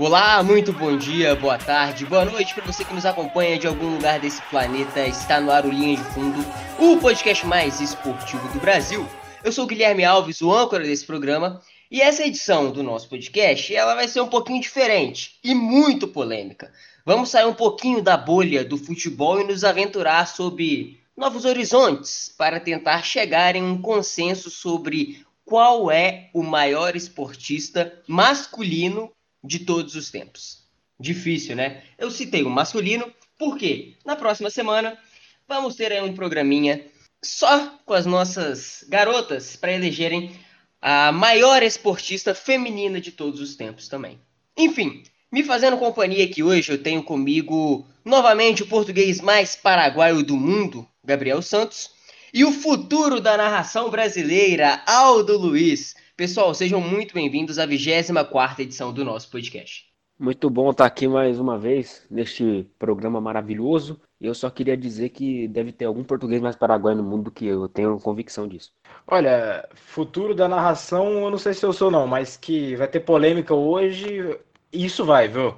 Olá, muito bom dia, boa tarde, boa noite para você que nos acompanha de algum lugar desse planeta. Está no ar o Linha de Fundo, o podcast mais esportivo do Brasil. Eu sou o Guilherme Alves, o âncora desse programa, e essa edição do nosso podcast, ela vai ser um pouquinho diferente e muito polêmica. Vamos sair um pouquinho da bolha do futebol e nos aventurar sobre novos horizontes para tentar chegar em um consenso sobre qual é o maior esportista masculino de todos os tempos. Difícil, né? Eu citei o masculino, porque na próxima semana vamos ter aí um programinha só com as nossas garotas para elegerem a maior esportista feminina de todos os tempos também. Enfim, me fazendo companhia aqui hoje, eu tenho comigo novamente o português mais paraguaio do mundo, Gabriel Santos, e o futuro da narração brasileira, Aldo Luiz. Pessoal, sejam muito bem-vindos à 24 edição do nosso podcast. Muito bom estar aqui mais uma vez neste programa maravilhoso. E eu só queria dizer que deve ter algum português mais paraguaio no mundo que eu tenho convicção disso. Olha, futuro da narração, eu não sei se eu sou não, mas que vai ter polêmica hoje, isso vai, viu?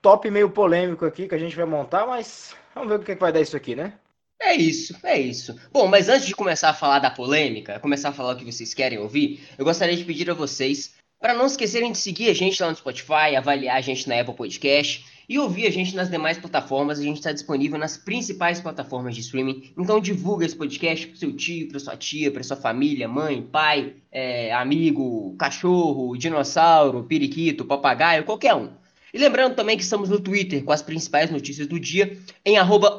Top meio polêmico aqui que a gente vai montar, mas vamos ver o que, é que vai dar isso aqui, né? É isso, é isso. Bom, mas antes de começar a falar da polêmica, começar a falar o que vocês querem ouvir, eu gostaria de pedir a vocês para não esquecerem de seguir a gente lá no Spotify, avaliar a gente na Apple Podcast e ouvir a gente nas demais plataformas. A gente está disponível nas principais plataformas de streaming. Então divulga esse podcast para seu tio, para sua tia, para sua família, mãe, pai, é, amigo, cachorro, dinossauro, periquito, papagaio, qualquer um. E lembrando também que estamos no Twitter com as principais notícias do dia, em arroba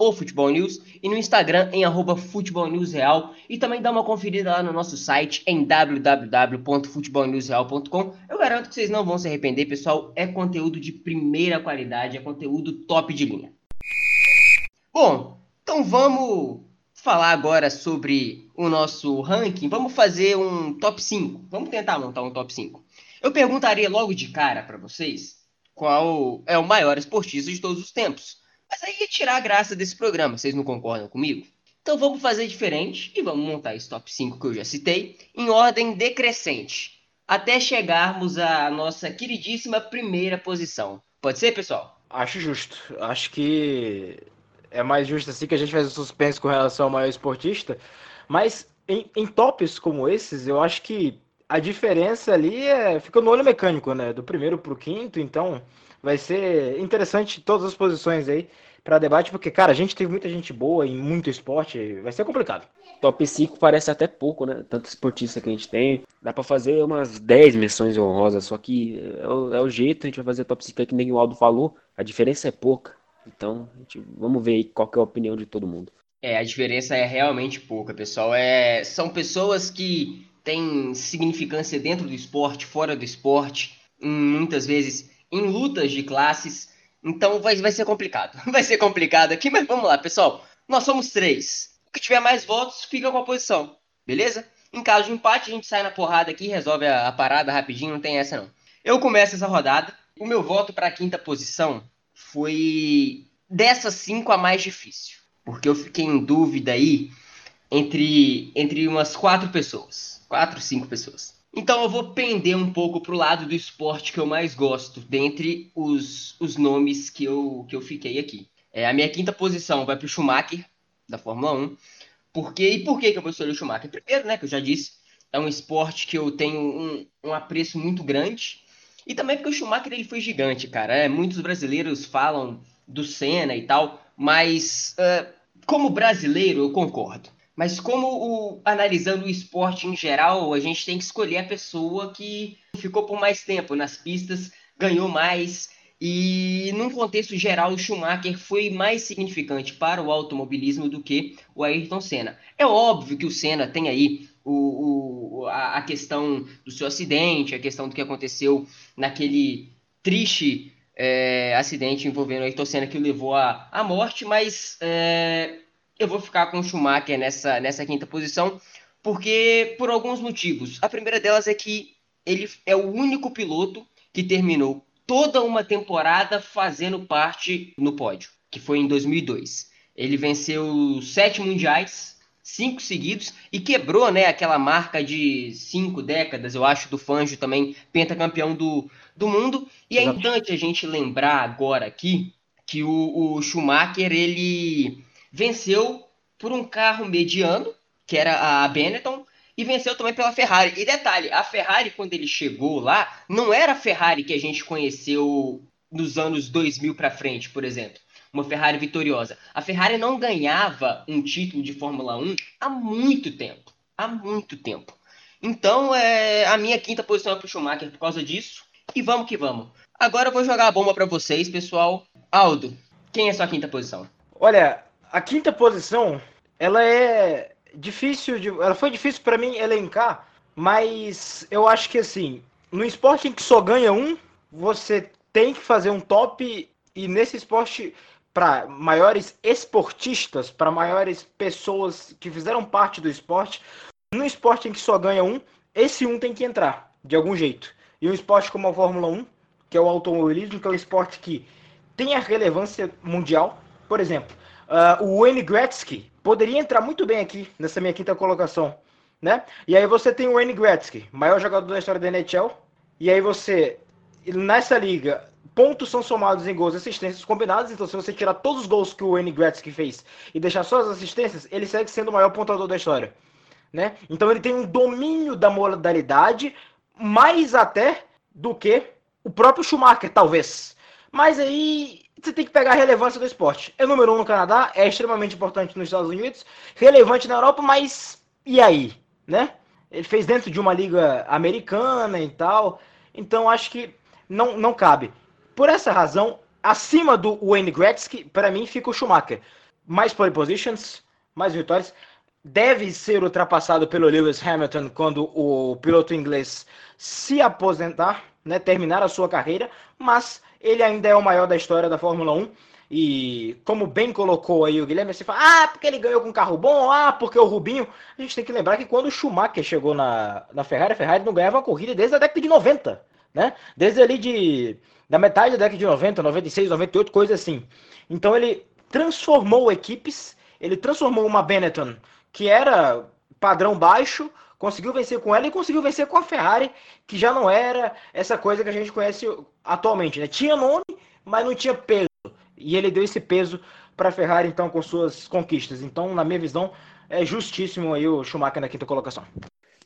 News, e no Instagram em arroba futebolnewsreal, e também dá uma conferida lá no nosso site em www.futebolnewsreal.com. Eu garanto que vocês não vão se arrepender, pessoal, é conteúdo de primeira qualidade, é conteúdo top de linha. Bom, então vamos falar agora sobre o nosso ranking, vamos fazer um top 5, vamos tentar montar um top 5. Eu perguntaria logo de cara para vocês qual é o maior esportista de todos os tempos. Mas aí ia tirar a graça desse programa, vocês não concordam comigo? Então vamos fazer diferente e vamos montar esse top 5 que eu já citei em ordem decrescente, até chegarmos à nossa queridíssima primeira posição. Pode ser, pessoal? Acho justo. Acho que é mais justo assim que a gente faz o suspense com relação ao maior esportista. Mas em, em tops como esses, eu acho que a diferença ali é, fica no olho mecânico, né? Do primeiro para o quinto, então vai ser interessante todas as posições aí para debate, porque, cara, a gente tem muita gente boa em muito esporte, vai ser complicado. Top 5 parece até pouco, né? Tanto esportista que a gente tem. Dá para fazer umas 10 menções honrosas, só que é o, é o, jeito, a gente vai fazer top 5 que nem o Aldo falou, a diferença é pouca. Então, gente, vamos ver aí qual é a opinião de todo mundo. É, a diferença é realmente pouca, pessoal. É, são pessoas que tem significância dentro do esporte, fora do esporte, muitas vezes em lutas de classes. Então vai, vai ser complicado. Vai ser complicado aqui, mas vamos lá, pessoal. Nós somos três. O que tiver mais votos fica com a posição, beleza? Em caso de empate, a gente sai na porrada aqui, resolve a, a parada rapidinho, não tem essa não. Eu começo essa rodada. O meu voto para a quinta posição foi dessas cinco a mais difícil, porque eu fiquei em dúvida aí entre, entre umas quatro pessoas quatro, cinco pessoas. Então eu vou pender um pouco pro lado do esporte que eu mais gosto, dentre os, os nomes que eu, que eu fiquei aqui. É, a minha quinta posição vai pro Schumacher, da Fórmula 1. Por quê? E por que, que eu escolher o Schumacher? Primeiro, né, que eu já disse, é um esporte que eu tenho um, um apreço muito grande. E também porque o Schumacher ele foi gigante, cara. É, muitos brasileiros falam do Senna e tal, mas uh, como brasileiro eu concordo. Mas como o, analisando o esporte em geral, a gente tem que escolher a pessoa que ficou por mais tempo nas pistas, ganhou mais. E num contexto geral, o Schumacher foi mais significante para o automobilismo do que o Ayrton Senna. É óbvio que o Senna tem aí o, o, a, a questão do seu acidente, a questão do que aconteceu naquele triste é, acidente envolvendo o Ayrton Senna que o levou à, à morte, mas é, eu vou ficar com o Schumacher nessa, nessa quinta posição, porque por alguns motivos. A primeira delas é que ele é o único piloto que terminou toda uma temporada fazendo parte no pódio, que foi em 2002. Ele venceu sete mundiais, cinco seguidos e quebrou, né, aquela marca de cinco décadas, eu acho, do Fanjo também, pentacampeão do, do mundo. E é importante a gente lembrar agora aqui que o, o Schumacher, ele venceu por um carro mediano, que era a Benetton, e venceu também pela Ferrari. E detalhe, a Ferrari, quando ele chegou lá, não era a Ferrari que a gente conheceu nos anos 2000 para frente, por exemplo. Uma Ferrari vitoriosa. A Ferrari não ganhava um título de Fórmula 1 há muito tempo. Há muito tempo. Então, é, a minha quinta posição é para o Schumacher por causa disso. E vamos que vamos. Agora eu vou jogar a bomba para vocês, pessoal. Aldo, quem é sua quinta posição? Olha, a quinta posição, ela é difícil de, ela foi difícil para mim elencar, mas eu acho que assim, no esporte em que só ganha um, você tem que fazer um top e nesse esporte para maiores esportistas, para maiores pessoas que fizeram parte do esporte, no esporte em que só ganha um, esse um tem que entrar de algum jeito. E um esporte como a Fórmula 1, que é o automobilismo, que é um esporte que tem a relevância mundial. Por exemplo, uh, o Wayne Gretzky poderia entrar muito bem aqui nessa minha quinta colocação, né? E aí você tem o Wayne Gretzky, maior jogador da história da NHL, e aí você nessa liga pontos são somados em gols e assistências combinados, então se você tirar todos os gols que o Wayne Gretzky fez e deixar só as assistências, ele segue sendo o maior pontuador da história, né? Então ele tem um domínio da modalidade mais até do que o próprio Schumacher, talvez. Mas aí você tem que pegar a relevância do esporte. É número um no Canadá, é extremamente importante nos Estados Unidos, relevante na Europa, mas e aí, né? Ele fez dentro de uma liga americana e tal, então acho que não, não cabe. Por essa razão, acima do Wayne Gretzky, para mim fica o Schumacher. Mais pole positions, mais vitórias. Deve ser ultrapassado pelo Lewis Hamilton quando o piloto inglês se aposentar, né, terminar a sua carreira, mas ele ainda é o maior da história da Fórmula 1. E como bem colocou aí o Guilherme, você fala, ah, porque ele ganhou com um carro bom, ah, porque o Rubinho. A gente tem que lembrar que quando o Schumacher chegou na, na Ferrari, a Ferrari não ganhava uma corrida desde a década de 90, né? Desde ali de da metade da década de 90, 96, 98, coisa assim. Então ele transformou equipes, ele transformou uma Benetton que era padrão baixo conseguiu vencer com ela e conseguiu vencer com a Ferrari, que já não era essa coisa que a gente conhece atualmente. Né? Tinha nome, mas não tinha peso. E ele deu esse peso para a Ferrari, então, com suas conquistas. Então, na minha visão, é justíssimo aí o Schumacher na quinta colocação.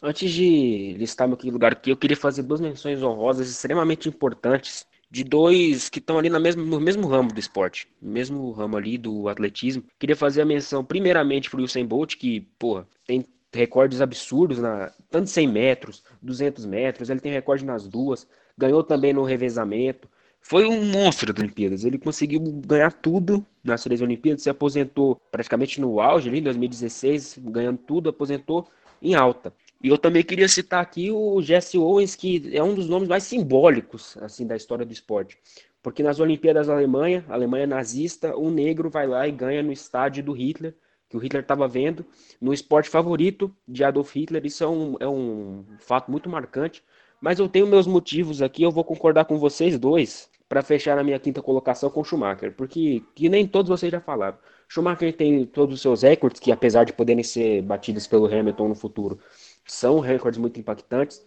Antes de listar meu lugar aqui, eu queria fazer duas menções honrosas extremamente importantes de dois que estão ali na mesma, no mesmo ramo do esporte, mesmo ramo ali do atletismo. Queria fazer a menção primeiramente para o Usain Bolt, que, porra, tem recordes absurdos, na, tanto 100 metros, 200 metros, ele tem recorde nas duas, ganhou também no revezamento, foi um monstro das Olimpíadas, ele conseguiu ganhar tudo nas três Olimpíadas, se aposentou praticamente no auge ali, em 2016, ganhando tudo, aposentou em alta. E eu também queria citar aqui o Jesse Owens, que é um dos nomes mais simbólicos assim da história do esporte. Porque nas Olimpíadas da Alemanha, Alemanha nazista, um negro vai lá e ganha no estádio do Hitler, que o Hitler estava vendo no esporte favorito de Adolf Hitler. Isso é um, é um fato muito marcante. Mas eu tenho meus motivos aqui, eu vou concordar com vocês dois para fechar a minha quinta colocação com Schumacher, porque que nem todos vocês já falaram. Schumacher tem todos os seus recordes, que apesar de poderem ser batidos pelo Hamilton no futuro, são recordes muito impactantes.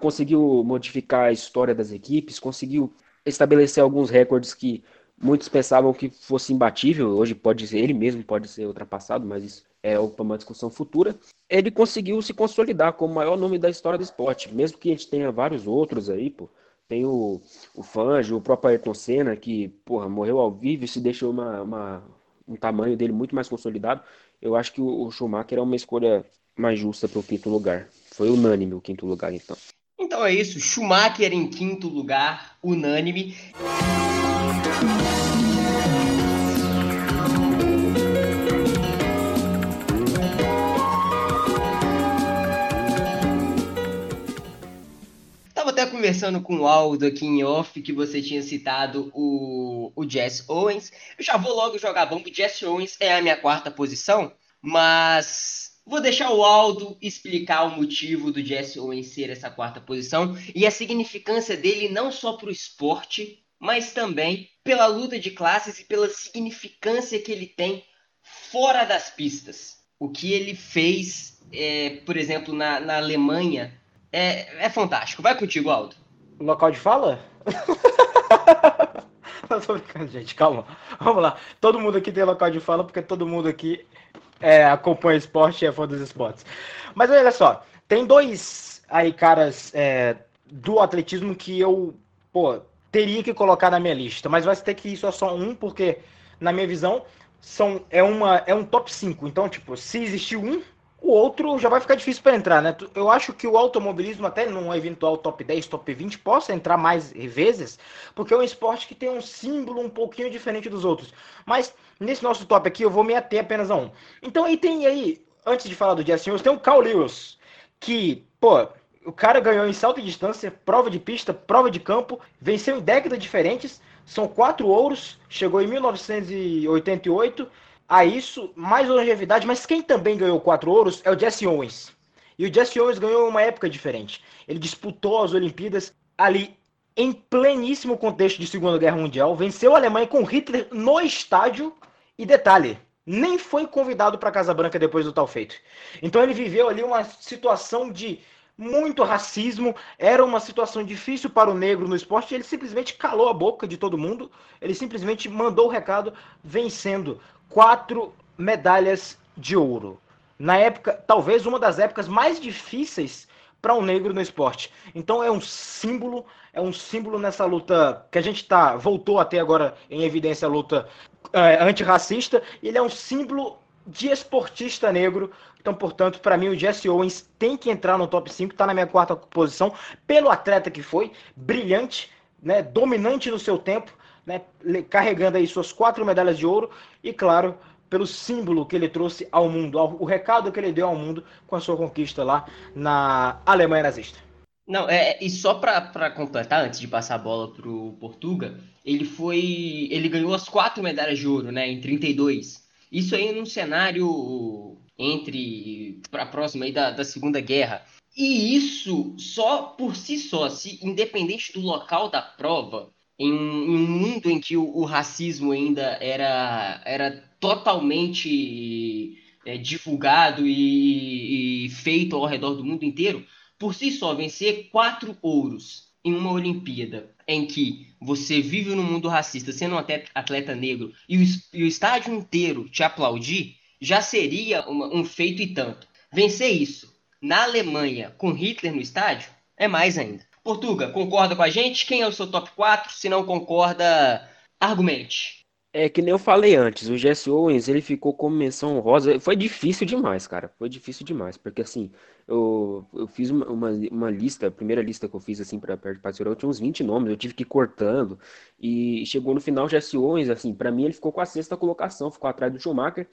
Conseguiu modificar a história das equipes, conseguiu estabelecer alguns recordes que Muitos pensavam que fosse imbatível, hoje pode ser, ele mesmo pode ser ultrapassado, mas isso é uma discussão futura. Ele conseguiu se consolidar como o maior nome da história do esporte, mesmo que a gente tenha vários outros aí, pô. Tem o, o Fanjo, o próprio Ayrton Senna, que, porra, morreu ao vivo e se deixou uma, uma, um tamanho dele muito mais consolidado. Eu acho que o, o Schumacher é uma escolha mais justa para o quinto lugar. Foi unânime o quinto lugar, então. Então é isso, Schumacher em quinto lugar, unânime. Conversando com o Aldo aqui em off que você tinha citado o, o Jess Owens. Eu já vou logo jogar bomba. Jess Owens é a minha quarta posição, mas vou deixar o Aldo explicar o motivo do Jesse Owens ser essa quarta posição e a significância dele não só para o esporte, mas também pela luta de classes e pela significância que ele tem fora das pistas. o que ele fez, é, por exemplo, na, na Alemanha, é, é fantástico. Vai contigo, Aldo. Local de fala? Não tô brincando, gente, calma. Vamos lá. Todo mundo aqui tem local de fala, porque todo mundo aqui é, acompanha esporte e é fã dos esportes. Mas olha só, tem dois aí caras é, do atletismo que eu, pô, teria que colocar na minha lista, mas vai ter que ir só, só um, porque, na minha visão, são, é, uma, é um top 5. Então, tipo, se existir um, o outro já vai ficar difícil para entrar, né? Eu acho que o automobilismo, até num eventual top 10, top 20, possa entrar mais vezes, porque é um esporte que tem um símbolo um pouquinho diferente dos outros. Mas nesse nosso top aqui, eu vou me ater apenas a um. Então aí tem aí, antes de falar do Jesse Owens, tem o Carl Lewis, que, pô, o cara ganhou em salto de distância, prova de pista, prova de campo, venceu em décadas diferentes, são quatro ouros, chegou em 1988 a isso, mais longevidade, mas quem também ganhou quatro ouros é o Jesse Owens. E o Jesse Owens ganhou uma época diferente. Ele disputou as Olimpíadas ali em pleníssimo contexto de Segunda Guerra Mundial, venceu a Alemanha com Hitler no estádio e detalhe, nem foi convidado para a Casa Branca depois do tal feito. Então ele viveu ali uma situação de muito racismo, era uma situação difícil para o negro no esporte, ele simplesmente calou a boca de todo mundo, ele simplesmente mandou o recado vencendo quatro medalhas de ouro. Na época, talvez uma das épocas mais difíceis para um negro no esporte. Então é um símbolo, é um símbolo nessa luta que a gente tá voltou até agora em evidência a luta é, antirracista. Ele é um símbolo de esportista negro. Então, portanto, para mim o Jesse Owens tem que entrar no top 5, está na minha quarta posição pelo atleta que foi, brilhante, né, dominante no seu tempo né, carregando aí suas quatro medalhas de ouro e, claro, pelo símbolo que ele trouxe ao mundo, ao, o recado que ele deu ao mundo com a sua conquista lá na Alemanha nazista. Não, é, e só para completar, antes de passar a bola para o Portuga, ele foi. Ele ganhou as quatro medalhas de ouro, né? Em 32. Isso aí num cenário entre. para próxima aí da, da Segunda Guerra. E isso, só por si só, se independente do local da prova, em um, em um mundo em que o, o, racismo ainda era, era totalmente é, divulgado e, e, feito ao redor do mundo inteiro, por si só vencer quatro ouros em uma Olimpíada em que você vive num mundo racista, sendo um atleta, negro, e o, e o, estádio inteiro te aplaudir, já seria uma, um feito e tanto. Vencer isso na Alemanha com Hitler no estádio é mais ainda. Portuga, concorda com a gente? Quem é o seu top 4? Se não concorda, argumente. É que nem eu falei antes, o Jesse Owens, ele ficou como menção honrosa. Foi difícil demais, cara. Foi difícil demais. Porque assim, eu, eu fiz uma, uma, uma lista, a primeira lista que eu fiz assim para participar, eu tinha uns 20 nomes, eu tive que ir cortando. E chegou no final, o Jesse Owens, assim, para mim ele ficou com a sexta colocação, ficou atrás do Schumacher.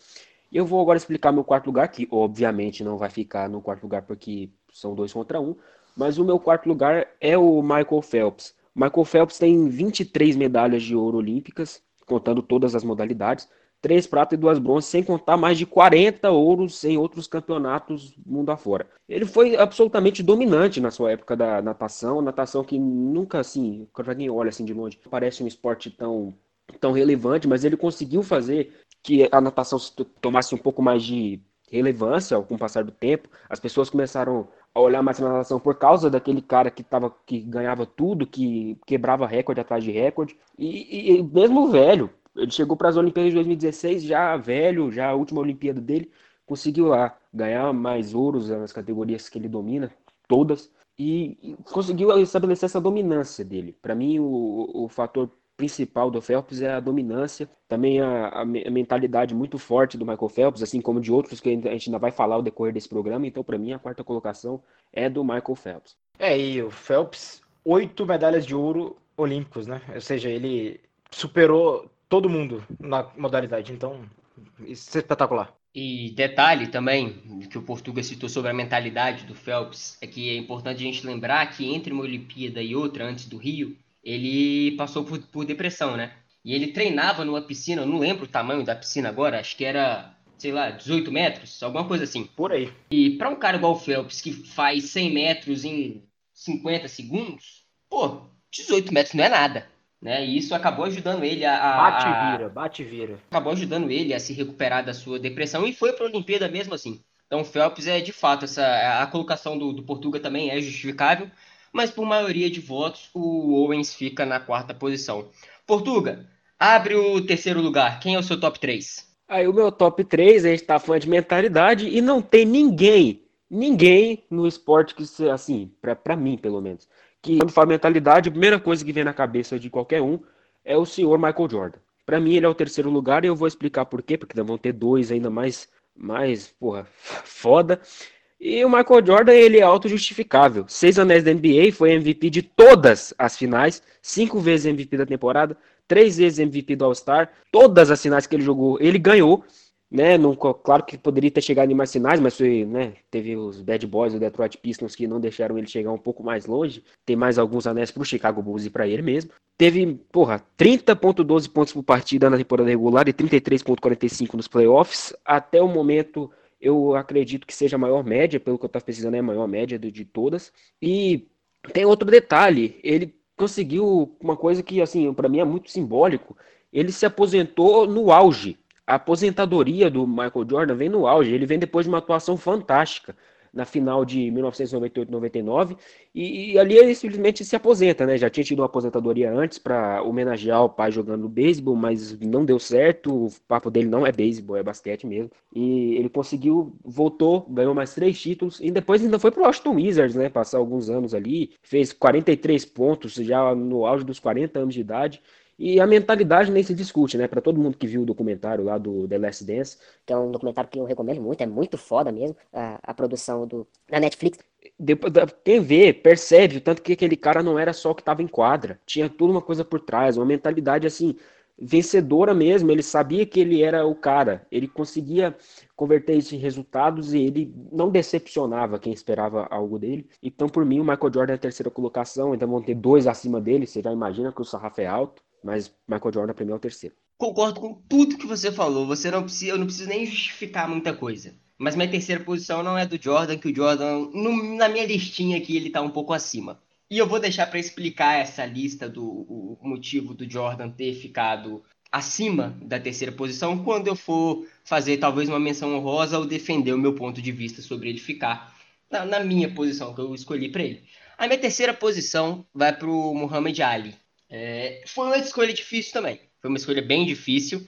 E eu vou agora explicar meu quarto lugar, que obviamente não vai ficar no quarto lugar porque são dois contra um. Mas o meu quarto lugar é o Michael Phelps. Michael Phelps tem 23 medalhas de ouro olímpicas, contando todas as modalidades, três pratas e duas bronzes, sem contar mais de 40 ouros em outros campeonatos mundo afora. Ele foi absolutamente dominante na sua época da natação, natação que nunca assim, quando alguém olha assim de longe, parece um esporte tão tão relevante, mas ele conseguiu fazer que a natação tomasse um pouco mais de relevância com o passar do tempo. As pessoas começaram a olhar mais na natação por causa daquele cara que, tava, que ganhava tudo, que quebrava recorde atrás de recorde. E, e mesmo velho, ele chegou para as Olimpíadas de 2016 já velho, já a última Olimpíada dele, conseguiu lá ganhar mais ouros nas categorias que ele domina, todas, e, e conseguiu estabelecer essa dominância dele. Para mim, o, o fator principal do Phelps é a dominância, também a, a, mentalidade muito forte do Michael Phelps, assim como de outros que a gente ainda vai falar ao decorrer desse programa. Então, para mim, a quarta colocação é do Michael Phelps. É, e o Phelps, oito medalhas de ouro olímpicos, né? Ou seja, ele superou todo mundo na modalidade. Então, isso é espetacular. E detalhe também, que o Portuga citou sobre a mentalidade do Phelps, é que é importante a gente lembrar que entre uma Olimpíada e outra, antes do Rio, ele passou por, por depressão, né? E ele treinava numa piscina, eu não lembro o tamanho da piscina agora, acho que era, sei lá, 18 metros, alguma coisa assim. Por aí. E para um cara igual o Phelps, que faz 100 metros em 50 segundos, pô, 18 metros não é nada. né? E isso acabou ajudando ele a, a bate e vira, bate vira. Acabou ajudando ele a se recuperar da sua depressão e foi para a Olimpíada mesmo assim. Então, o Phelps é de fato essa a colocação do, do Portuga também é justificável, mas por maioria de votos o Owens fica na quarta posição. Portuga, abre o terceiro lugar. Quem é o seu top 3? Aí o meu top 3, a gente tá falando de mentalidade e não tem ninguém, ninguém no esporte que assim, para mim pelo menos, que quando fala mentalidade, a primeira coisa que vem na cabeça de qualquer um é o senhor Michael Jordan. Para mim ele é o terceiro lugar e eu vou explicar por quê, porque vão ter dois ainda mais mais, porra, foda. E o Michael Jordan, ele é autojustificável. Seis anéis da NBA, foi MVP de todas as finais, cinco vezes MVP da temporada, três vezes MVP do All-Star, todas as finais que ele jogou, ele ganhou né? Não, claro que poderia ter chegado em mais finais, mas foi, né? Teve os Bad Boys, o Detroit Pistons que não deixaram ele chegar um pouco mais longe. Tem mais alguns anéis para o Chicago Bulls e para ele mesmo. Teve, porra, 30.12 pontos por partida na temporada regular e 33.45 nos playoffs. Até o momento, eu acredito que seja a maior média, pelo que eu estava pesquisando, é a maior média de, todas. E tem outro detalhe, ele conseguiu uma coisa que, assim, para mim é muito simbólico. Ele se aposentou no auge a aposentadoria do Michael Jordan vem no auge. Ele vem depois de uma atuação fantástica na final de 1998-99 e, e, ali ele simplesmente se aposenta, né? Já tinha tido uma aposentadoria antes para homenagear o pai jogando beisebol, mas não deu certo. O papo dele não é beisebol, é basquete mesmo. E ele conseguiu, voltou, ganhou mais três títulos e depois ainda foi pro Washington Wizards, né? Passar alguns anos ali, fez 43 pontos já no auge dos 40 anos de idade. E a mentalidade nem se discute, né? Para todo mundo que viu o documentário lá do The Last Dance. Que é um documentário que eu recomendo muito, é muito foda mesmo, a, a produção do, da Netflix. Depois, quem vê, percebe o tanto que aquele cara não era só o que estava em quadra. Tinha tudo uma coisa por trás, uma mentalidade assim, vencedora mesmo. Ele sabia que ele era o cara. Ele conseguia converter isso em resultados e ele não decepcionava quem esperava algo dele. Então, por mim, o Michael Jordan é a terceira colocação. Então, vão ter dois acima dele. Você já imagina que o sarrafo é alto. Mas Michael Jordan para mim é o terceiro. Concordo com tudo que você falou. Você não precisa, eu não preciso nem justificar muita coisa. Mas minha terceira posição não é do Jordan, que o Jordan, no, na minha listinha aqui, ele tá um pouco acima. E eu vou deixar para explicar essa lista do o motivo do Jordan ter ficado acima da terceira posição quando eu for fazer talvez uma menção honrosa ou defender o meu ponto de vista sobre ele ficar na, na minha posição que eu escolhi para ele. A minha terceira posição vai para o Muhammad Ali. É, foi uma escolha difícil também. Foi uma escolha bem difícil.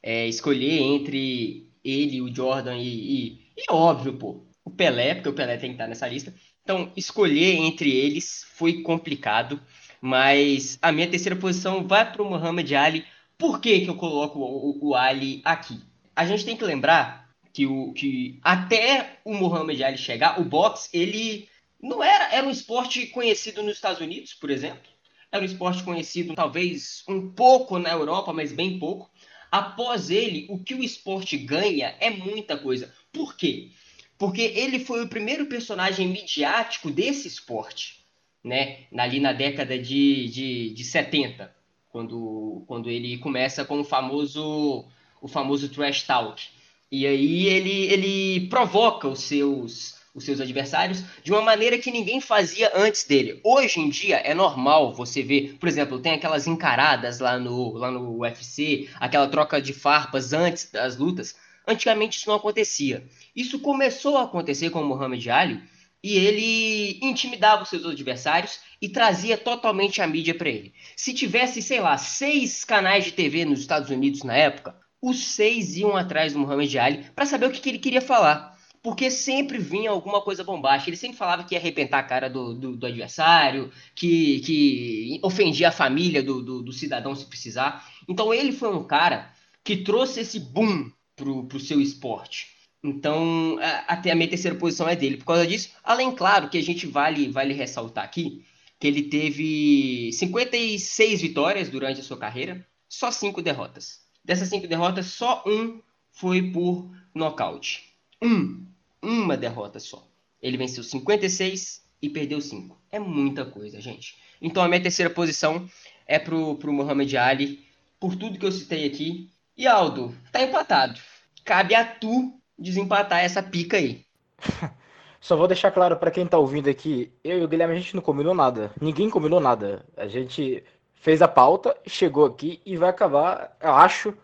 É, escolher entre ele, o Jordan e, e, e, óbvio, pô, o Pelé, porque o Pelé tem que estar nessa lista. Então, escolher entre eles foi complicado, mas a minha terceira posição vai para o Muhammad Ali. Por que, que eu coloco o, o, Ali aqui? A gente tem que lembrar que, o, que até o Muhammad Ali chegar, o boxe, ele não era, era um esporte conhecido nos Estados Unidos, por exemplo era um esporte conhecido talvez um pouco na Europa, mas bem pouco. Após ele, o que o esporte ganha é muita coisa. Por quê? Porque ele foi o primeiro personagem midiático desse esporte, né? Ali na década de, de, de 70, quando, quando ele começa com o famoso, o famoso trash talk. E aí ele, ele provoca os seus os seus adversários de uma maneira que ninguém fazia antes dele. Hoje em dia é normal você ver, por exemplo, tem aquelas encaradas lá no, lá no UFC, aquela troca de farpas antes das lutas. Antigamente isso não acontecia. Isso começou a acontecer com o Muhammad Ali e ele intimidava os seus adversários e trazia totalmente a mídia para ele. Se tivesse, sei lá, seis canais de TV nos Estados Unidos na época, os seis iam atrás do Muhammad Ali para saber o que, que ele queria falar porque sempre vinha alguma coisa bombástica. Ele sempre falava que ia arrebentar a cara do, do, do adversário, que, que ofendia a família do, do, do, cidadão se precisar. Então ele foi um cara que trouxe esse boom pro, pro seu esporte. Então, até a minha terceira posição é dele por causa disso. Além, claro, que a gente vale, vale ressaltar aqui que ele teve 56 vitórias durante a sua carreira, só cinco derrotas. Dessas cinco derrotas, só um foi por nocaute. Um uma derrota só. Ele venceu 56 e perdeu 5. É muita coisa, gente. Então a minha terceira posição é pro, pro Muhammad Ali, por tudo que eu citei aqui. E Aldo, tá empatado. Cabe a tu desempatar essa pica aí. Só vou deixar claro para quem tá ouvindo aqui, eu e o Guilherme a gente não combinou nada. Ninguém combinou nada. A gente fez a pauta, chegou aqui e vai acabar, eu acho,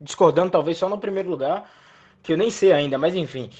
discordando talvez só no primeiro lugar, que eu nem sei ainda, mas enfim.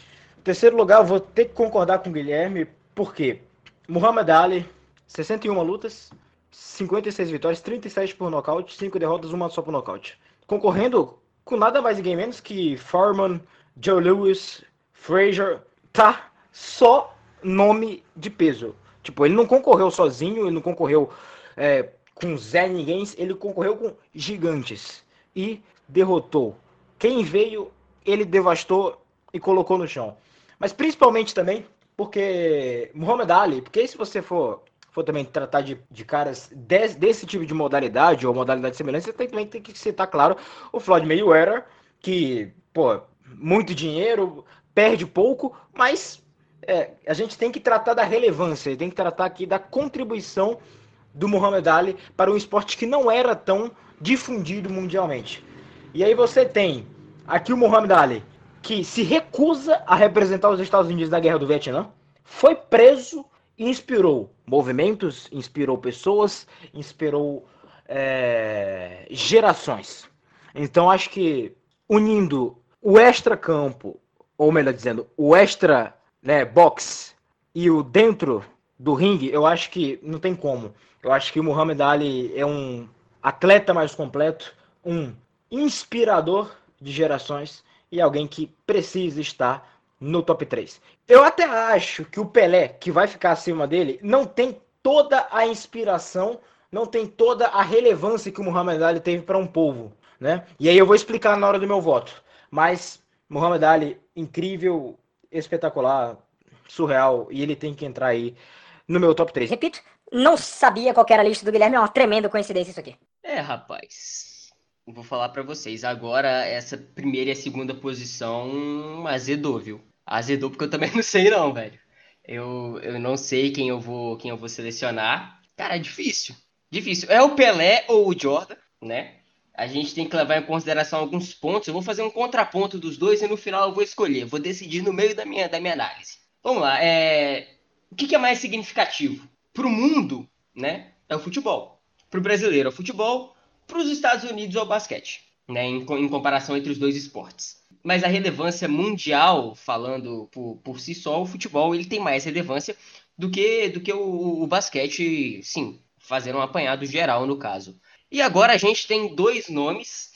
Terceiro lugar, eu vou ter que concordar com o Guilherme, porque Muhammad Ali, 61 lutas, 56 vitórias, 37 por nocaute, 5 derrotas, uma só por nocaute. Concorrendo com nada mais ninguém menos que Foreman, Joe Lewis, Frazier, tá só nome de peso. Tipo, ele não concorreu sozinho, ele não concorreu é, com Zé Ninguém, ele concorreu com gigantes. E derrotou. Quem veio, ele devastou e colocou no chão. Mas principalmente também porque Muhammad Ali, porque se você for, for também tratar de, de caras des, desse tipo de modalidade ou modalidade semelhante, você também tem que citar, claro, o Floyd Mayweather, que, pô, muito dinheiro, perde pouco, mas é, a gente tem que tratar da relevância, tem que tratar aqui da contribuição do Muhammad Ali para um esporte que não era tão difundido mundialmente. E aí você tem aqui o Muhammad Ali, que se recusa a representar os Estados Unidos na Guerra do Vietnã, foi preso e inspirou movimentos, inspirou pessoas, inspirou é, gerações. Então acho que unindo o extra-campo, ou melhor dizendo, o extra né, box e o dentro do ringue, eu acho que não tem como. Eu acho que o Muhammad Ali é um atleta mais completo, um inspirador de gerações e alguém que precisa estar no top 3. Eu até acho que o Pelé, que vai ficar acima dele, não tem toda a inspiração, não tem toda a relevância que o Muhammad Ali teve para um povo, né? E aí eu vou explicar na hora do meu voto. Mas Muhammad Ali, incrível, espetacular, surreal, e ele tem que entrar aí no meu top 3. Repito, não sabia qual era a lista do Guilherme, é uma tremenda coincidência isso aqui. É, rapaz vou falar para vocês. Agora, essa primeira e a segunda posição azedou, viu? Azedou porque eu também não sei não, velho. Eu, eu não sei quem eu vou quem eu vou selecionar. Cara, é difícil. Difícil. É o Pelé ou o Jordan, né? A gente tem que levar em consideração alguns pontos. Eu vou fazer um contraponto dos dois e no final eu vou escolher. Vou decidir no meio da minha, da minha análise. Vamos lá. É... O que, que é mais significativo? Para o mundo, né? É o futebol. Para o brasileiro é o futebol para os Estados Unidos é o basquete, né, em, em, comparação entre os dois esportes. Mas a relevância mundial, falando por, por si só, o futebol ele tem mais relevância do que, do que o, o basquete, sim, fazer um apanhado geral no caso. E agora a gente tem dois nomes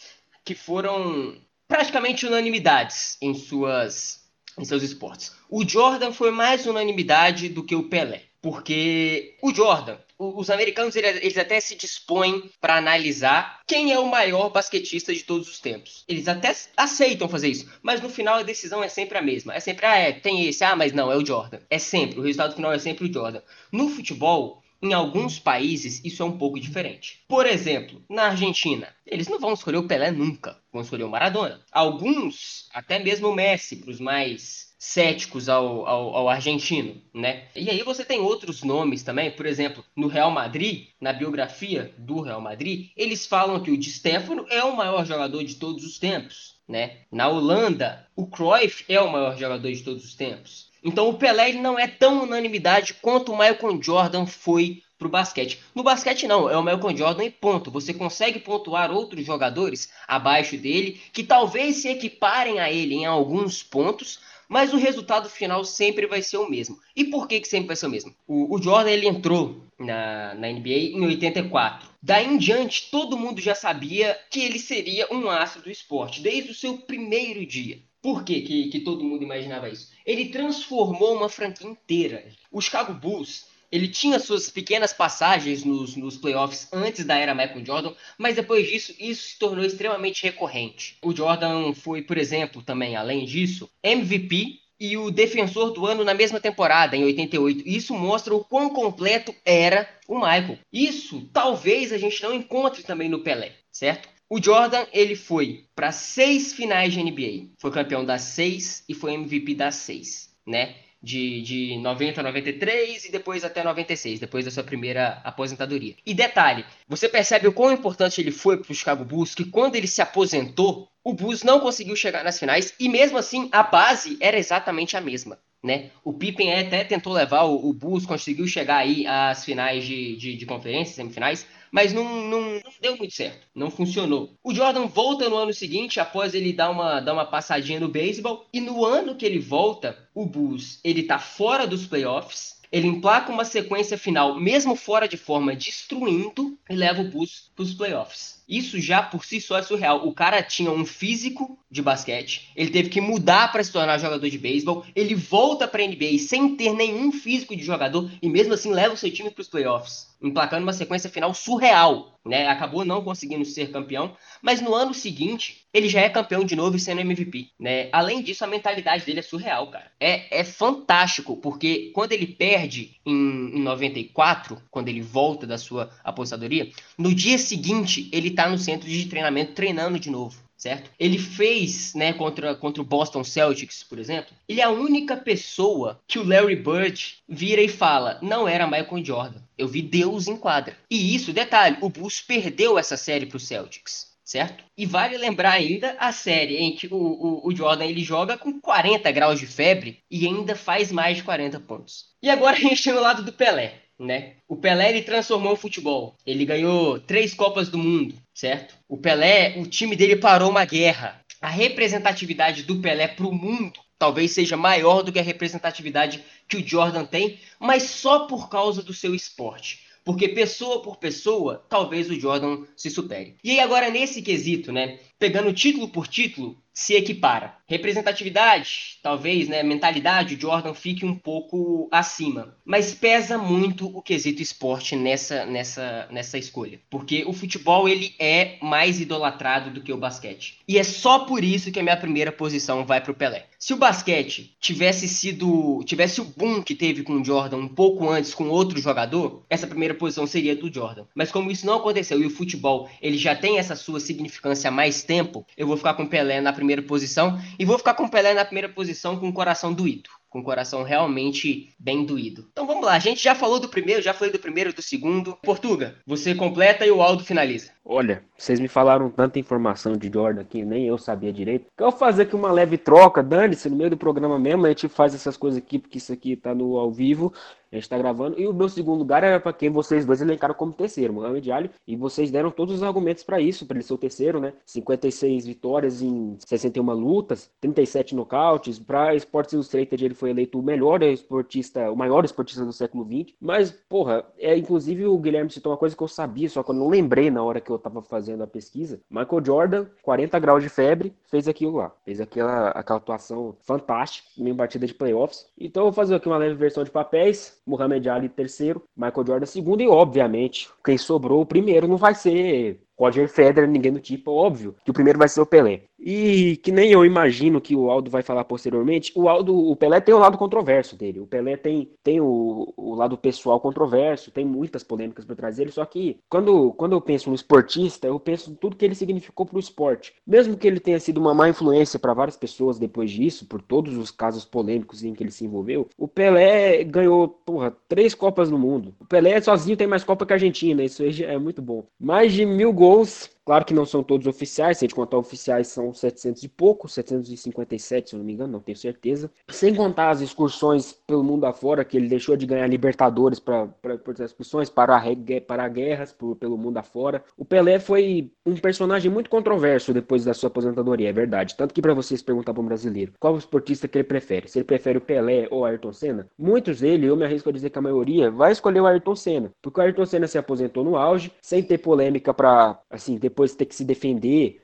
que foram praticamente unanimidades em suas em seus esportes. O Jordan foi mais unanimidade do que o Pelé, porque o Jordan os americanos eles até se dispõem para analisar quem é o maior basquetista de todos os tempos. Eles até aceitam fazer isso, mas no final a decisão é sempre a mesma. É sempre, ah, é, tem esse, ah, mas não, é o Jordan. É sempre, o resultado final é sempre o Jordan. No futebol, em alguns países, isso é um pouco diferente. Por exemplo, na Argentina, eles não vão escolher o Pelé nunca, vão escolher o Maradona. Alguns, até mesmo o Messi, para os mais céticos ao, ao, ao, argentino, né? E aí você tem outros nomes também, por exemplo, no Real Madrid, na biografia do Real Madrid, eles falam que o Di Stefano é o maior jogador de todos os tempos, né? Na Holanda, o Cruyff é o maior jogador de todos os tempos. Então o Pelé não é tão unanimidade quanto o Michael Jordan foi pro basquete. No basquete não, é o Michael Jordan e ponto. Você consegue pontuar outros jogadores abaixo dele que talvez se equiparem a ele em alguns pontos, mas o resultado final sempre vai ser o mesmo. E por que, que sempre vai ser o mesmo? O, o Jordan ele entrou na, na NBA em 84. Daí em diante, todo mundo já sabia que ele seria um astro do esporte, desde o seu primeiro dia. Por que, que, que todo mundo imaginava isso? Ele transformou uma franquia inteira. O Chicago Bulls ele tinha suas pequenas passagens nos, nos playoffs antes da era Michael Jordan, mas depois disso, isso se tornou extremamente recorrente. O Jordan foi, por exemplo, também, além disso, MVP e o defensor do ano na mesma temporada, em 88. Isso mostra o quão completo era o Michael. Isso talvez a gente não encontre também no Pelé, certo? O Jordan, ele foi para seis finais de NBA. Foi campeão das seis e foi MVP das seis, né? De, de 90 a 93 e depois até 96, depois da sua primeira aposentadoria. E detalhe, você percebe o quão importante ele foi para o Chicago Bulls, que quando ele se aposentou, o Bulls não conseguiu chegar nas finais e mesmo assim a base era exatamente a mesma. Né? O Pippen até tentou levar o, o Bulls, conseguiu chegar aí às finais de, de, de conferência, semifinais, mas não, não, não, deu muito certo, não funcionou. O Jordan volta no ano seguinte, após ele dar uma, dar uma passadinha no beisebol, e no ano que ele volta, o Bulls ele tá fora dos playoffs, ele emplaca uma sequência final, mesmo fora de forma, destruindo e leva o Bulls para os playoffs. Isso já por si só é surreal. O cara tinha um físico de basquete, ele teve que mudar para se tornar jogador de beisebol, ele volta para a NBA sem ter nenhum físico de jogador e mesmo assim leva o seu time para os playoffs, emplacando uma sequência final surreal, né? Acabou não conseguindo ser campeão, mas no ano seguinte ele já é campeão de novo e sendo MVP, né? Além disso, a mentalidade dele é surreal, cara. É, é fantástico, porque quando ele perde em, em 94, quando ele volta da sua aposentadoria, no dia seguinte ele tá no centro de treinamento treinando de novo certo? Ele fez, né, contra, contra o Boston Celtics, por exemplo, ele é a única pessoa que o Larry Bird vira e fala, não era Michael Jordan, eu vi Deus em quadra. E isso, detalhe, o Bulls perdeu essa série para o Celtics. Certo? E vale lembrar ainda a série em que o, o, o Jordan ele joga com 40 graus de febre e ainda faz mais de 40 pontos. E agora a gente chega no lado do Pelé né? O Pelé ele transformou o futebol. Ele ganhou três Copas do Mundo, certo? O Pelé, o time dele parou uma guerra. A representatividade do Pelé para o mundo talvez seja maior do que a representatividade que o Jordan tem, mas só por causa do seu esporte. Porque pessoa por pessoa, talvez o Jordan se supere. E aí agora nesse quesito, né? Pegando título por título, se equipara. Representatividade, talvez, né, mentalidade, o Jordan fique um pouco acima. Mas pesa muito o quesito esporte nessa, nessa, nessa escolha. Porque o futebol, ele é mais idolatrado do que o basquete. E é só por isso que a minha primeira posição vai para o Pelé. Se o basquete tivesse sido, tivesse o boom que teve com o Jordan um pouco antes com outro jogador, essa primeira posição seria do Jordan. Mas como isso não aconteceu e o futebol, ele já tem essa sua significância há mais tempo, eu vou ficar com Pelé na primeira posição e vou ficar com Pelé na primeira posição com o coração doído com o coração realmente bem doído. Então vamos lá, a gente já falou do primeiro, já falei do primeiro, do segundo. Portuga, você completa e o Aldo finaliza. Olha, vocês me falaram tanta informação de Jordan que nem eu sabia direito. Eu vou fazer aqui uma leve troca, dane-se, no meio do programa mesmo, a gente faz essas coisas aqui, porque isso aqui tá no ao vivo, a gente tá gravando. E o meu segundo lugar era para quem vocês dois elencaram como terceiro, Mohamed Ali, e vocês deram todos os argumentos para isso, para ele ser o terceiro, né? 56 vitórias em 61 lutas, 37 nocautes, para Sports Illustrated ele foi eleito o melhor esportista, o maior esportista do século XX. Mas, porra, é inclusive o Guilherme citou uma coisa que eu sabia, só que eu não lembrei na hora que eu tava fazendo a pesquisa. Michael Jordan, 40 graus de febre, fez aquilo lá. Fez aquela, aquela atuação fantástica em batida de playoffs. Então eu vou fazer aqui uma leve versão de papéis. Muhammad Ali terceiro, Michael Jordan segundo e obviamente quem sobrou o primeiro não vai ser Roger Federer, ninguém do tipo, óbvio que o primeiro vai ser o Pelé. E que nem eu imagino que o Aldo vai falar posteriormente, o Aldo, o Pelé tem o lado controverso dele. O Pelé tem, tem o, o lado pessoal controverso, tem muitas polêmicas por trás dele, só que quando, quando eu penso no esportista, eu penso tudo que ele significou para o esporte. Mesmo que ele tenha sido uma má influência para várias pessoas depois disso, por todos os casos polêmicos em que ele se envolveu, o Pelé ganhou, porra, três Copas no mundo. O Pelé sozinho tem mais Copa que a Argentina, isso é muito bom. Mais de mil gols Claro que não são todos oficiais, se a gente contar oficiais são 700 e pouco, 757 se eu não me engano, não tenho certeza. Sem contar as excursões pelo mundo afora, que ele deixou de ganhar Libertadores para as excursões, para, para guerras por, pelo mundo afora. O Pelé foi um personagem muito controverso depois da sua aposentadoria, é verdade. Tanto que para vocês perguntar para um brasileiro qual o esportista que ele prefere, se ele prefere o Pelé ou Ayrton Senna, muitos dele, eu me arrisco a dizer que a maioria, vai escolher o Ayrton Senna, porque o Ayrton Senna se aposentou no auge, sem ter polêmica para, assim, ter depois ter que se defender,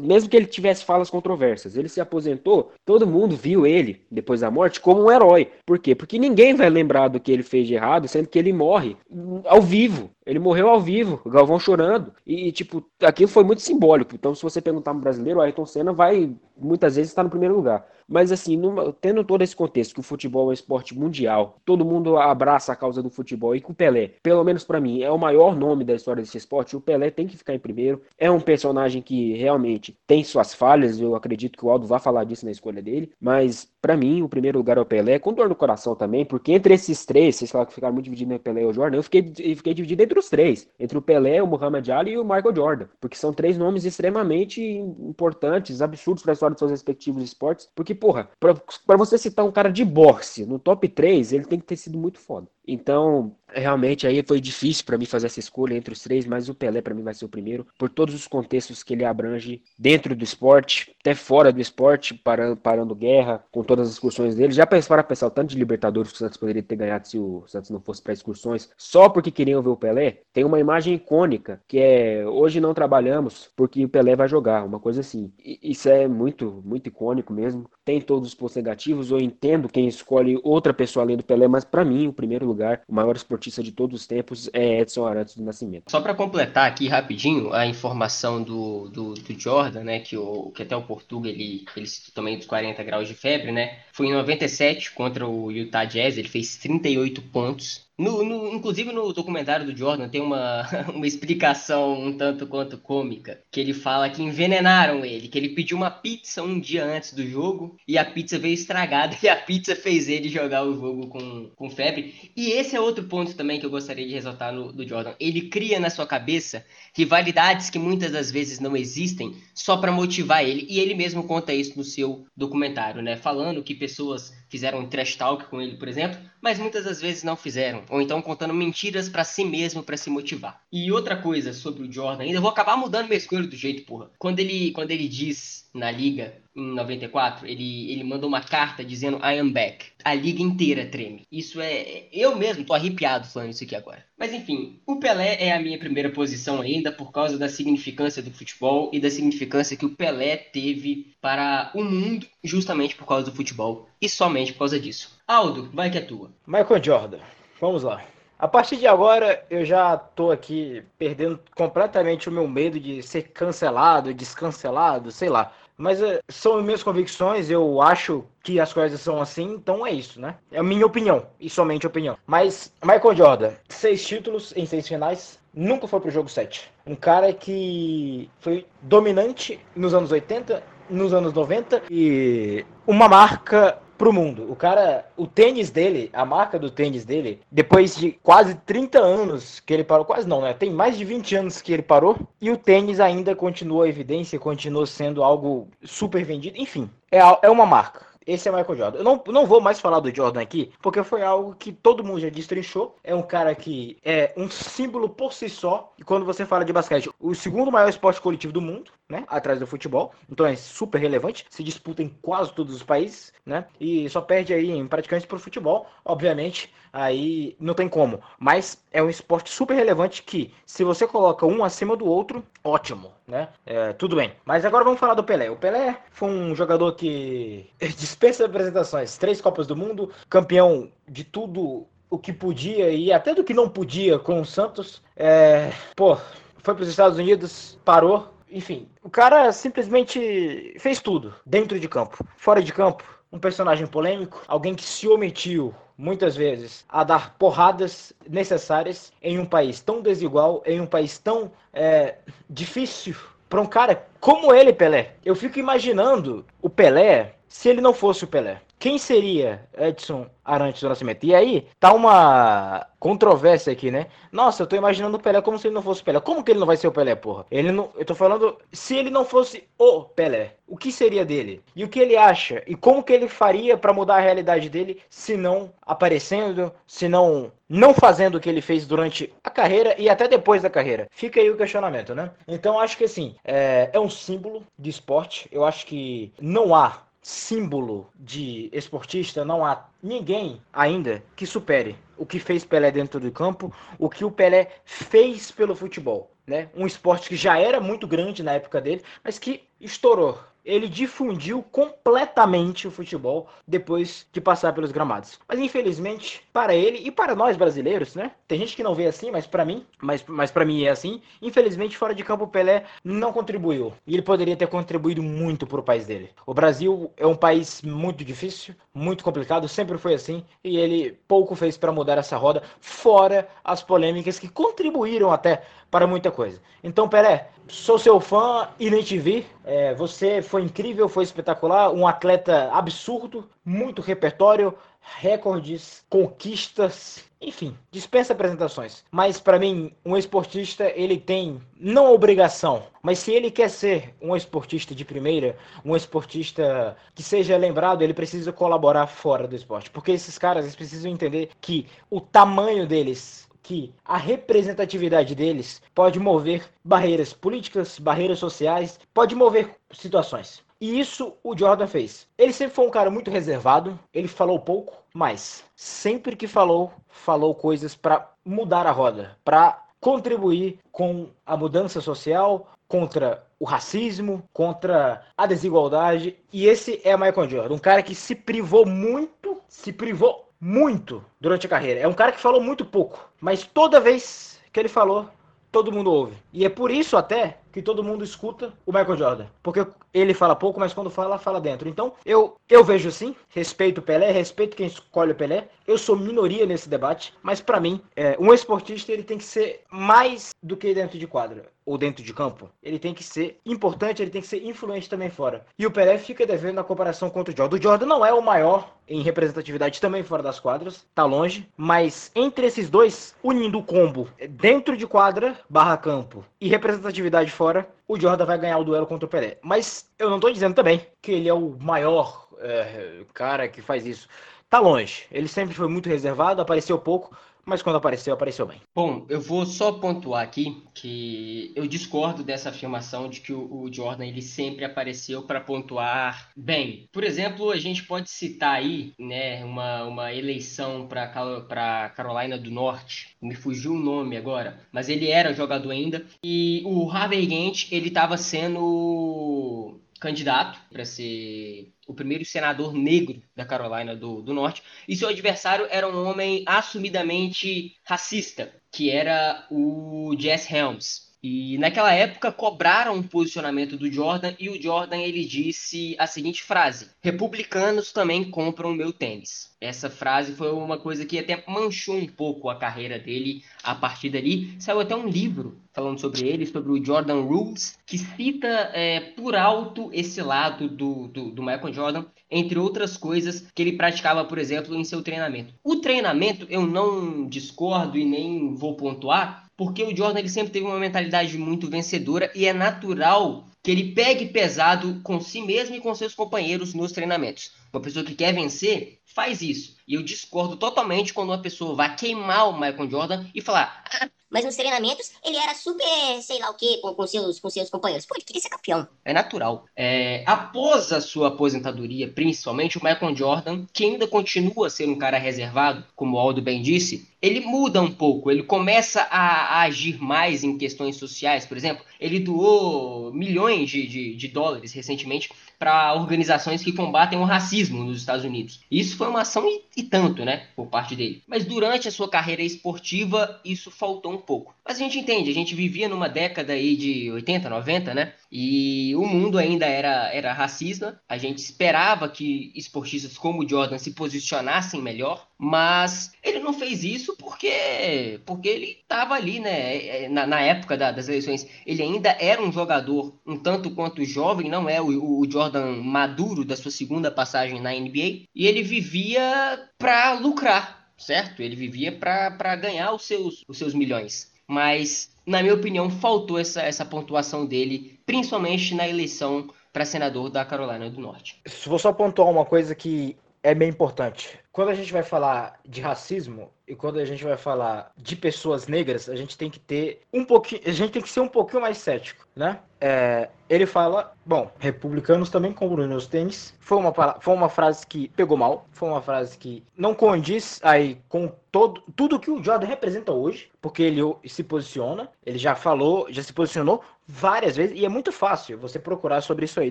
mesmo que ele tivesse falas controversas, ele se aposentou, todo mundo viu ele, depois da morte, como um herói. Por quê? Porque ninguém vai lembrar do que ele fez de errado, sendo que ele morre ao vivo. Ele morreu ao vivo, Galvão chorando. E, tipo, aquilo foi muito simbólico. Então, se você perguntar um brasileiro, o Ayrton Senna vai, muitas vezes, estar no primeiro lugar. Mas, assim, numa, tendo todo esse contexto, que o futebol é um esporte mundial, todo mundo abraça a causa do futebol, e com o Pelé, pelo menos para mim, é o maior nome da história desse esporte, o Pelé tem que ficar em primeiro. É um personagem que realmente tem suas falhas, eu acredito que o Aldo vai falar disso na escolha dele, mas para mim, o primeiro lugar é o Pelé, com dor no coração também, porque entre esses três, vocês falaram que ficaram muito divididos entre o Pelé e o Jordan, eu fiquei, eu fiquei dividido entre os três, entre o Pelé, o Muhammad Ali e o Michael Jordan, porque são três nomes extremamente importantes, absurdos para a história dos seus respectivos esportes, porque, porra, para você citar um cara de boxe no top 3, ele tem que ter sido muito foda. Então, Realmente aí foi difícil para mim fazer essa escolha entre os três, mas o Pelé para mim vai ser o primeiro, por todos os contextos que ele abrange dentro do esporte, até fora do esporte, parando, parando guerra, com todas as excursões dele. Já para pensar o tanto de Libertadores que o Santos poderia ter ganhado se o Santos não fosse para excursões, só porque queriam ver o Pelé, tem uma imagem icônica que é hoje não trabalhamos porque o Pelé vai jogar, uma coisa assim. E, isso é muito, muito icônico mesmo. Tem todos os pontos negativos, eu entendo quem escolhe outra pessoa além do Pelé, mas para mim, o primeiro lugar, o maior esportista de todos os tempos é Edson Arantes do Nascimento. Só para completar aqui rapidinho a informação do, do, do, Jordan, né, que, o, que até o Portuga ele, ele citou também dos 40 graus de febre, né, foi em 97 contra o Utah Jazz, ele fez 38 pontos, no, no, inclusive no documentário do Jordan tem uma, uma explicação um tanto quanto cômica, que ele fala que envenenaram ele, que ele pediu uma pizza um dia antes do jogo e a pizza veio estragada e a pizza fez ele jogar o jogo com, com febre. E esse é outro ponto também que eu gostaria de ressaltar no, do Jordan. Ele cria na sua cabeça rivalidades que muitas das vezes não existem só para motivar ele. E ele mesmo conta isso no seu documentário, né? Falando que pessoas fizeram um trash talk com ele, por exemplo, mas muitas das vezes não fizeram, ou então contando mentiras para si mesmo para se motivar. E outra coisa sobre o Jordan ainda, vou acabar mudando minha escolha do jeito, porra. Quando ele, quando ele diz na liga em 94, ele, ele mandou uma carta dizendo I am back. A liga inteira treme. Isso é. Eu mesmo tô arrepiado falando isso aqui agora. Mas enfim, o Pelé é a minha primeira posição ainda por causa da significância do futebol e da significância que o Pelé teve para o mundo justamente por causa do futebol e somente por causa disso. Aldo, vai que é tua. Michael Jordan, vamos lá. A partir de agora, eu já tô aqui perdendo completamente o meu medo de ser cancelado, descancelado, sei lá. Mas é, são minhas convicções, eu acho que as coisas são assim, então é isso, né? É a minha opinião, e somente opinião. Mas Michael Jordan, seis títulos em seis finais, nunca foi pro jogo 7. Um cara que foi dominante nos anos 80, nos anos 90 e uma marca pro mundo. O cara, o tênis dele, a marca do tênis dele, depois de quase 30 anos que ele parou, quase não, né? Tem mais de 20 anos que ele parou e o tênis ainda continua evidência, continua sendo algo super vendido. Enfim, é, é uma marca. Esse é Michael Jordan. Eu não, não vou mais falar do Jordan aqui, porque foi algo que todo mundo já destrinchou. É um cara que é um símbolo por si só. E quando você fala de basquete, o segundo maior esporte coletivo do mundo, né? Atrás do futebol. Então é super relevante. Se disputa em quase todos os países, né? E só perde aí em praticantes pro futebol, obviamente. Aí não tem como. Mas é um esporte super relevante que, se você coloca um acima do outro, ótimo, né? É, tudo bem. Mas agora vamos falar do Pelé. O Pelé foi um jogador que dispensa apresentações. Três Copas do Mundo, campeão de tudo o que podia e até do que não podia com o Santos. É, pô, foi para os Estados Unidos, parou. Enfim, o cara simplesmente fez tudo dentro de campo, fora de campo. Um personagem polêmico, alguém que se omitiu muitas vezes, a dar porradas necessárias em um país tão desigual, em um país tão é, difícil para um cara como ele, Pelé. Eu fico imaginando o Pelé se ele não fosse o Pelé. Quem seria Edson Arantes do Nascimento? E aí, tá uma controvérsia aqui, né? Nossa, eu tô imaginando o Pelé como se ele não fosse o Pelé. Como que ele não vai ser o Pelé, porra? Ele não, eu tô falando se ele não fosse o Pelé, o que seria dele? E o que ele acha? E como que ele faria para mudar a realidade dele se não aparecendo, se não não fazendo o que ele fez durante a carreira e até depois da carreira? Fica aí o questionamento, né? Então acho que assim, é, é um símbolo de esporte. Eu acho que não há símbolo de esportista, não há ninguém ainda que supere o que fez Pelé dentro do campo, o que o Pelé fez pelo futebol. Né? Um esporte que já era muito grande na época dele, mas que estourou ele difundiu completamente o futebol depois de passar pelos gramados. Mas infelizmente, para ele e para nós brasileiros, né? Tem gente que não vê assim, mas para mim, mas, mas para mim é assim. Infelizmente, fora de campo, o Pelé não contribuiu. E ele poderia ter contribuído muito para o país dele. O Brasil é um país muito difícil, muito complicado, sempre foi assim. E ele pouco fez para mudar essa roda, fora as polêmicas que contribuíram até para muita coisa. Então, Pelé, sou seu fã e nem te vi. É, você foi incrível, foi espetacular, um atleta absurdo, muito repertório, recordes, conquistas, enfim, dispensa apresentações. Mas para mim, um esportista, ele tem não obrigação, mas se ele quer ser um esportista de primeira, um esportista que seja lembrado, ele precisa colaborar fora do esporte, porque esses caras eles precisam entender que o tamanho deles que a representatividade deles pode mover barreiras políticas, barreiras sociais, pode mover situações. E isso o Jordan fez. Ele sempre foi um cara muito reservado, ele falou pouco, mas sempre que falou, falou coisas para mudar a roda, para contribuir com a mudança social, contra o racismo, contra a desigualdade. E esse é Michael Jordan, um cara que se privou muito, se privou muito durante a carreira. É um cara que falou muito pouco, mas toda vez que ele falou, todo mundo ouve. E é por isso até que todo mundo escuta o Michael Jordan. Porque ele fala pouco, mas quando fala, fala dentro. Então, eu, eu vejo assim, respeito o Pelé, respeito quem escolhe o Pelé. Eu sou minoria nesse debate, mas para mim, é, um esportista ele tem que ser mais do que dentro de quadra ou dentro de campo. Ele tem que ser importante, ele tem que ser influente também fora. E o Pelé fica devendo na comparação contra o Jordan. O Jordan não é o maior em representatividade também fora das quadras, tá longe, mas entre esses dois, unindo o combo dentro de quadra barra campo e representatividade fora fora, o Jordan vai ganhar o duelo contra o Pelé. Mas eu não estou dizendo também que ele é o maior é, cara que faz isso. Tá longe. Ele sempre foi muito reservado, apareceu pouco, mas quando apareceu, apareceu bem. Bom, eu vou só pontuar aqui que eu discordo dessa afirmação de que o, Jordan ele sempre apareceu para pontuar bem. Por exemplo, a gente pode citar aí, né, uma, uma eleição para Carolina do Norte. Me fugiu o nome agora, mas ele era jogador ainda e o Harvey Gantt ele estava sendo candidato para ser o primeiro senador negro da Carolina do, do Norte, e seu adversário era um homem assumidamente racista, que era o Jess Helms. E naquela época cobraram o posicionamento do Jordan e o Jordan ele disse a seguinte frase: "Republicanos também compram meu tênis". Essa frase foi uma coisa que até manchou um pouco a carreira dele a partir dali. Saiu até um livro falando sobre ele, sobre o Jordan Rules, que cita é, por alto esse lado do, do, do Michael Jordan, entre outras coisas que ele praticava, por exemplo, em seu treinamento. O treinamento eu não discordo e nem vou pontuar, porque o Jordan ele sempre teve uma mentalidade muito vencedora e é natural que ele pegue pesado com si mesmo e com seus companheiros nos treinamentos. Uma pessoa que quer vencer faz isso. E eu discordo totalmente quando uma pessoa vai queimar o Michael Jordan e falar: ah, mas nos treinamentos ele era super, sei lá o que, com, com, seus, com seus companheiros. Pô, ele queria ser campeão. É natural. É, após a sua aposentadoria, principalmente, o Michael Jordan, que ainda continua a ser um cara reservado, como o Aldo bem disse, ele muda um pouco, ele começa a, a agir mais em questões sociais. Por exemplo, ele doou milhões de, de, de dólares recentemente para organizações que combatem o racismo nos Estados Unidos. Isso foi uma ação e, e, tanto, né, por parte dele. Mas durante a sua carreira esportiva, isso faltou um pouco. Mas a gente entende, a gente vivia numa década aí de 80, 90, né? E o mundo ainda era, era racista. A gente esperava que esportistas como o Jordan se posicionassem melhor, mas ele não fez isso porque porque ele estava ali, né? É, na, na época da, das eleições, ele ainda era um jogador um tanto quanto jovem, não é o, o Jordan maduro da sua segunda passagem na NBA, e ele vivia para lucrar, certo? Ele vivia para ganhar os seus, os seus milhões. Mas, na minha opinião, faltou essa, essa pontuação dele, principalmente na eleição para senador da Carolina do Norte. Vou só pontuar uma coisa que é bem importante. Quando a gente vai falar de racismo e quando a gente vai falar de pessoas negras, a gente tem que ter um pouquinho, a gente tem que ser um pouquinho mais cético, né? É, ele fala, bom, republicanos também compram meus tênis. Foi uma, foi uma frase que pegou mal, foi uma frase que não condiz aí com todo, tudo que o Jordan representa hoje, porque ele se posiciona, ele já falou, já se posicionou várias vezes, e é muito fácil você procurar sobre isso aí,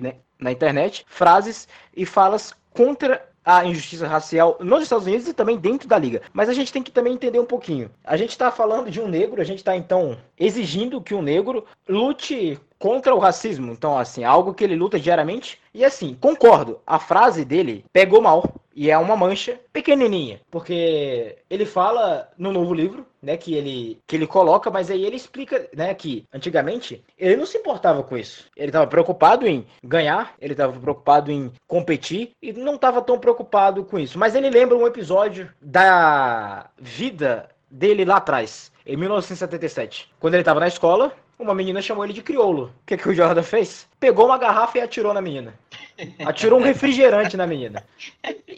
né? Na internet, frases e falas contra a injustiça racial nos Estados Unidos e também dentro da liga. Mas a gente tem que também entender um pouquinho. A gente está falando de um negro, a gente está então exigindo que um negro lute contra o racismo. Então, assim, algo que ele luta diariamente. E assim, concordo, a frase dele pegou mal. E é uma mancha pequenininha, porque ele fala no novo livro, né, que ele que ele coloca, mas aí ele explica, né, que antigamente ele não se importava com isso. Ele estava preocupado em ganhar, ele estava preocupado em competir e não estava tão preocupado com isso. Mas ele lembra um episódio da vida dele lá atrás, em 1977, quando ele estava na escola uma menina chamou ele de crioulo. O que, que o Jordan fez? Pegou uma garrafa e atirou na menina. Atirou um refrigerante na menina.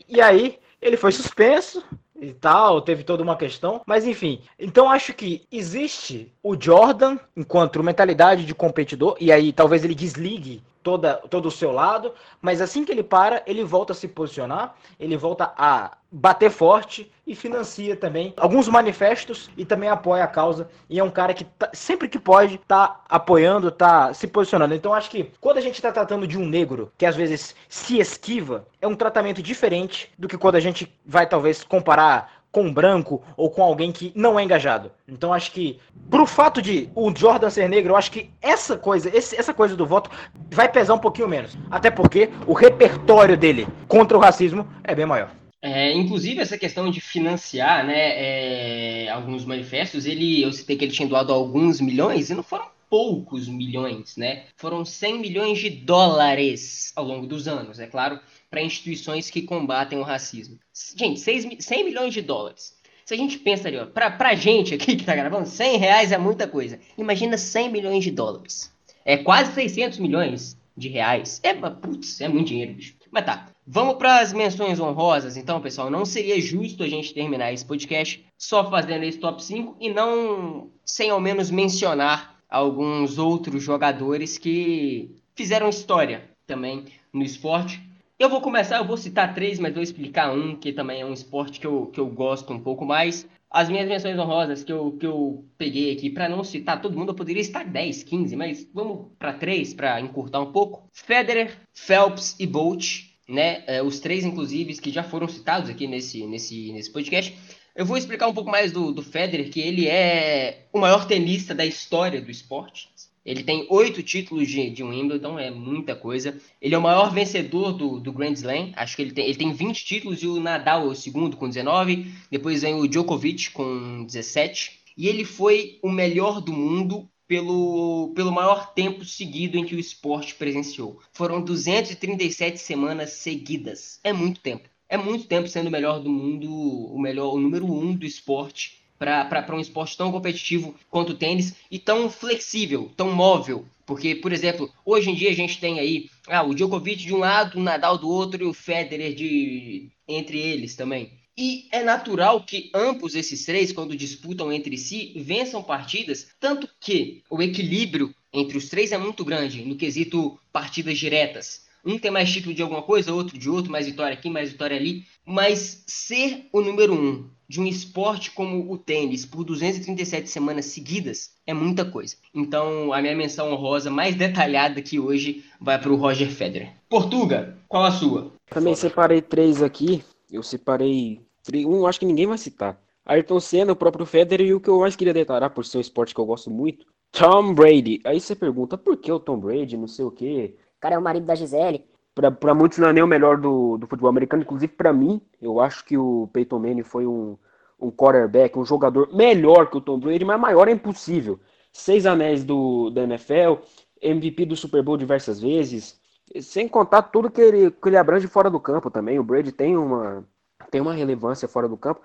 E aí, ele foi suspenso e tal, teve toda uma questão, mas enfim. Então acho que existe o Jordan enquanto mentalidade de competidor e aí talvez ele desligue toda, todo o seu lado, mas assim que ele para, ele volta a se posicionar, ele volta a bater forte e financia também alguns manifestos e também apoia a causa. E é um cara que tá, sempre que pode tá apoiando, tá se posicionando. Então acho que quando a gente está tratando de um negro que às vezes se esquiva, é um tratamento diferente do que quando a gente vai talvez comparar com um branco ou com alguém que não é engajado. Então acho que pro fato de o Jordan ser negro, eu acho que essa coisa, esse, essa coisa do voto vai pesar um pouquinho menos. Até porque o repertório dele contra o racismo é bem maior. É, inclusive essa questão de financiar, né, é, alguns manifestos, ele, eu citei que ele tinha doado alguns milhões e não foram poucos milhões, né? Foram 100 milhões de dólares ao longo dos anos, é claro para instituições que combatem o racismo. Gente, 6, 100 milhões de dólares. Se a gente pensa ali, pra, pra gente aqui que tá gravando, 100 reais é muita coisa. Imagina 100 milhões de dólares. É quase 600 milhões de reais. É, putz, é muito dinheiro, bicho. Mas tá, vamos para as menções honrosas, então, pessoal. Não seria justo a gente terminar esse podcast só fazendo esse top 5 e não, sem ao menos mencionar alguns outros jogadores que fizeram história também no esporte eu vou começar, eu vou citar três, mas vou explicar um, que também é um esporte que eu, que eu gosto um pouco mais. As minhas menções honrosas que eu, que eu peguei aqui, para não citar todo mundo, eu poderia estar 10, 15, mas vamos para três, para encurtar um pouco. Federer, Phelps e Bolt, né? É, os três, inclusive, que já foram citados aqui nesse, nesse, nesse podcast. Eu vou explicar um pouco mais do, do Federer, que ele é o maior tenista da história do esporte. Ele tem oito títulos de, de Wimbledon, é muita coisa. Ele é o maior vencedor do, do Grand Slam. Acho que ele tem, ele tem 20 títulos e o Nadal é o segundo com 19. Depois vem o Djokovic com 17. E ele foi o melhor do mundo pelo, pelo maior tempo seguido em que o esporte presenciou. Foram 237 semanas seguidas. É muito tempo. É muito tempo sendo o melhor do mundo, o melhor, o número um do esporte para um esporte tão competitivo quanto o tênis e tão flexível, tão móvel. Porque, por exemplo, hoje em dia a gente tem aí ah, o Djokovic de um lado, o Nadal do outro e o Federer de entre eles também. E é natural que ambos esses três, quando disputam entre si, vençam partidas, tanto que o equilíbrio entre os três é muito grande no quesito partidas diretas. Um tem mais título de alguma coisa, outro de outro, mais vitória aqui, mais vitória ali. Mas ser o número um de um esporte como o tênis por 237 semanas seguidas é muita coisa. Então, a minha menção honrosa mais detalhada aqui hoje vai para o Roger Federer. Portuga, qual a sua? Também separei três aqui. Eu separei um, acho que ninguém vai citar. Ayrton Senna, o próprio Federer e o que eu mais queria declarar por ser um esporte que eu gosto muito, Tom Brady. Aí você pergunta, por que o Tom Brady, não sei o quê? O cara é o marido da Gisele para muitos não é nem o melhor do, do futebol americano, inclusive para mim, eu acho que o Peyton Manning foi um, um quarterback, um jogador melhor que o Tom Brady, mas maior é impossível. Seis anéis do, da NFL, MVP do Super Bowl diversas vezes, sem contar tudo que ele, que ele abrange fora do campo também. O Brady tem uma, tem uma relevância fora do campo.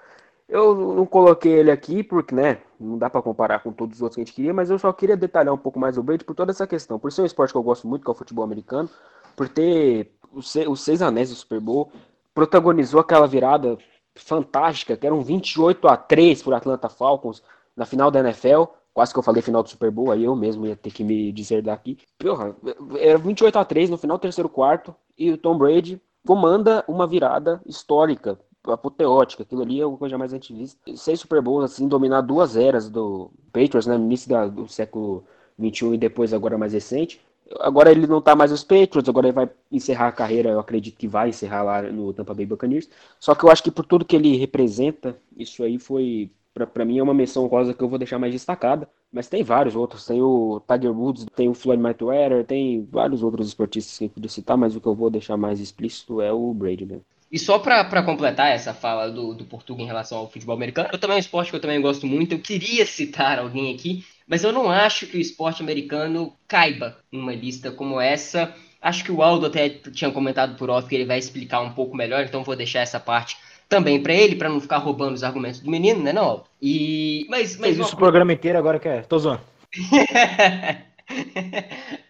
Eu não coloquei ele aqui porque, né, não dá para comparar com todos os outros que a gente queria, mas eu só queria detalhar um pouco mais o Brady por toda essa questão. Por ser um esporte que eu gosto muito, que é o futebol americano, por ter os seis anéis do Super Bowl, protagonizou aquela virada fantástica, que era um 28 a 3 por Atlanta Falcons na final da NFL. Quase que eu falei final do Super Bowl, aí eu mesmo ia ter que me dizer daqui. Porra, era 28 a 3 no final do terceiro quarto e o Tom Brady comanda uma virada histórica, apoteótica. Aquilo ali é uma coisa mais antivista. Seis Super Bowls, assim, dominar duas eras do Patriots, né, no início da, do século 21 e depois agora mais recente. Agora ele não tá mais nos Patriots, agora ele vai encerrar a carreira, eu acredito que vai encerrar lá no Tampa Bay Buccaneers. Só que eu acho que por tudo que ele representa, isso aí foi, para mim, é uma menção rosa que eu vou deixar mais destacada. Mas tem vários outros. Tem o Tiger Woods, tem o Floyd Mayweather, tem vários outros esportistas que eu podia citar, mas o que eu vou deixar mais explícito é o Brady. E só para completar essa fala do, do Portugal em relação ao futebol americano, eu também é um esporte que eu também gosto muito. Eu queria citar alguém aqui, mas eu não acho que o esporte americano caiba numa lista como essa. Acho que o Aldo até tinha comentado por off que ele vai explicar um pouco melhor, então vou deixar essa parte também para ele, para não ficar roubando os argumentos do menino, né, não? E mas mas isso o programa inteiro agora que é, tô zoando.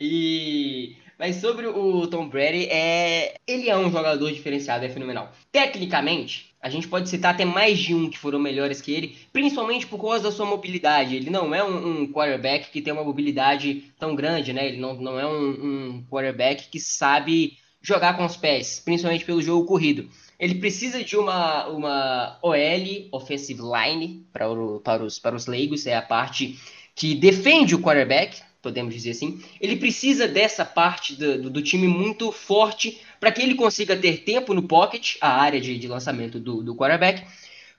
e mas sobre o Tom Brady, é ele é um jogador diferenciado, é fenomenal. Tecnicamente, a gente pode citar até mais de um que foram melhores que ele, principalmente por causa da sua mobilidade. Ele não é um, um quarterback que tem uma mobilidade tão grande, né? Ele não, não é um, um quarterback que sabe jogar com os pés, principalmente pelo jogo corrido. Ele precisa de uma, uma OL, Offensive Line, para, o, para, os, para os leigos, é a parte que defende o quarterback, podemos dizer assim. Ele precisa dessa parte do, do, time muito forte para que ele consiga ter tempo no pocket, a área de, de lançamento do, do quarterback,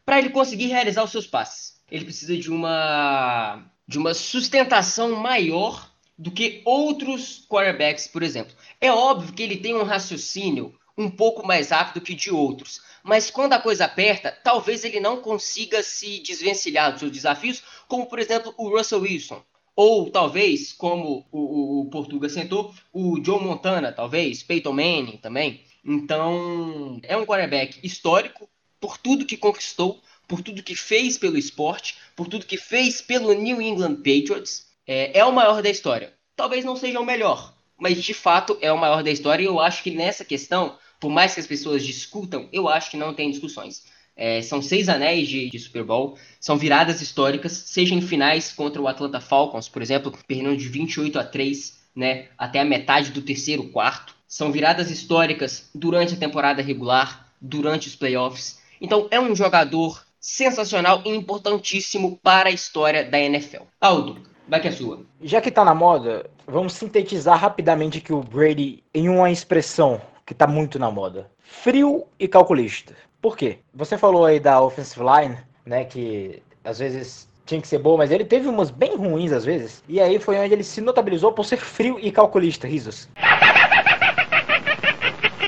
para ele conseguir realizar os seus passes. Ele precisa de uma, de uma sustentação maior do que outros quarterbacks, por exemplo. É óbvio que ele tem um raciocínio um pouco mais rápido que de outros, mas quando a coisa aperta, talvez ele não consiga se desvencilhar dos seus desafios, como por exemplo o Russell Wilson. Ou talvez, como o, o, o Portuga sentou, o Joe Montana, talvez, Peyton Manning também. Então, é um quarterback histórico por tudo que conquistou, por tudo que fez pelo esporte, por tudo que fez pelo New England Patriots. É, é o maior da história. Talvez não seja o melhor, mas de fato é o maior da história. E eu acho que nessa questão, por mais que as pessoas discutam, eu acho que não tem discussões. É, são seis anéis de, de, Super Bowl, são viradas históricas, seja em finais contra o Atlanta Falcons, por exemplo, perdendo de 28 a 3, né, até a metade do terceiro quarto. São viradas históricas durante a temporada regular, durante os playoffs. Então é um jogador sensacional e importantíssimo para a história da NFL. Aldo, vai que é sua. Já que tá na moda, vamos sintetizar rapidamente que o Brady em uma expressão que tá muito na moda. Frio e calculista. Por quê? Você falou aí da offensive line, né, que às vezes tinha que ser boa, mas ele teve umas bem ruins às vezes. E aí foi onde ele se notabilizou por ser frio e calculista, risos.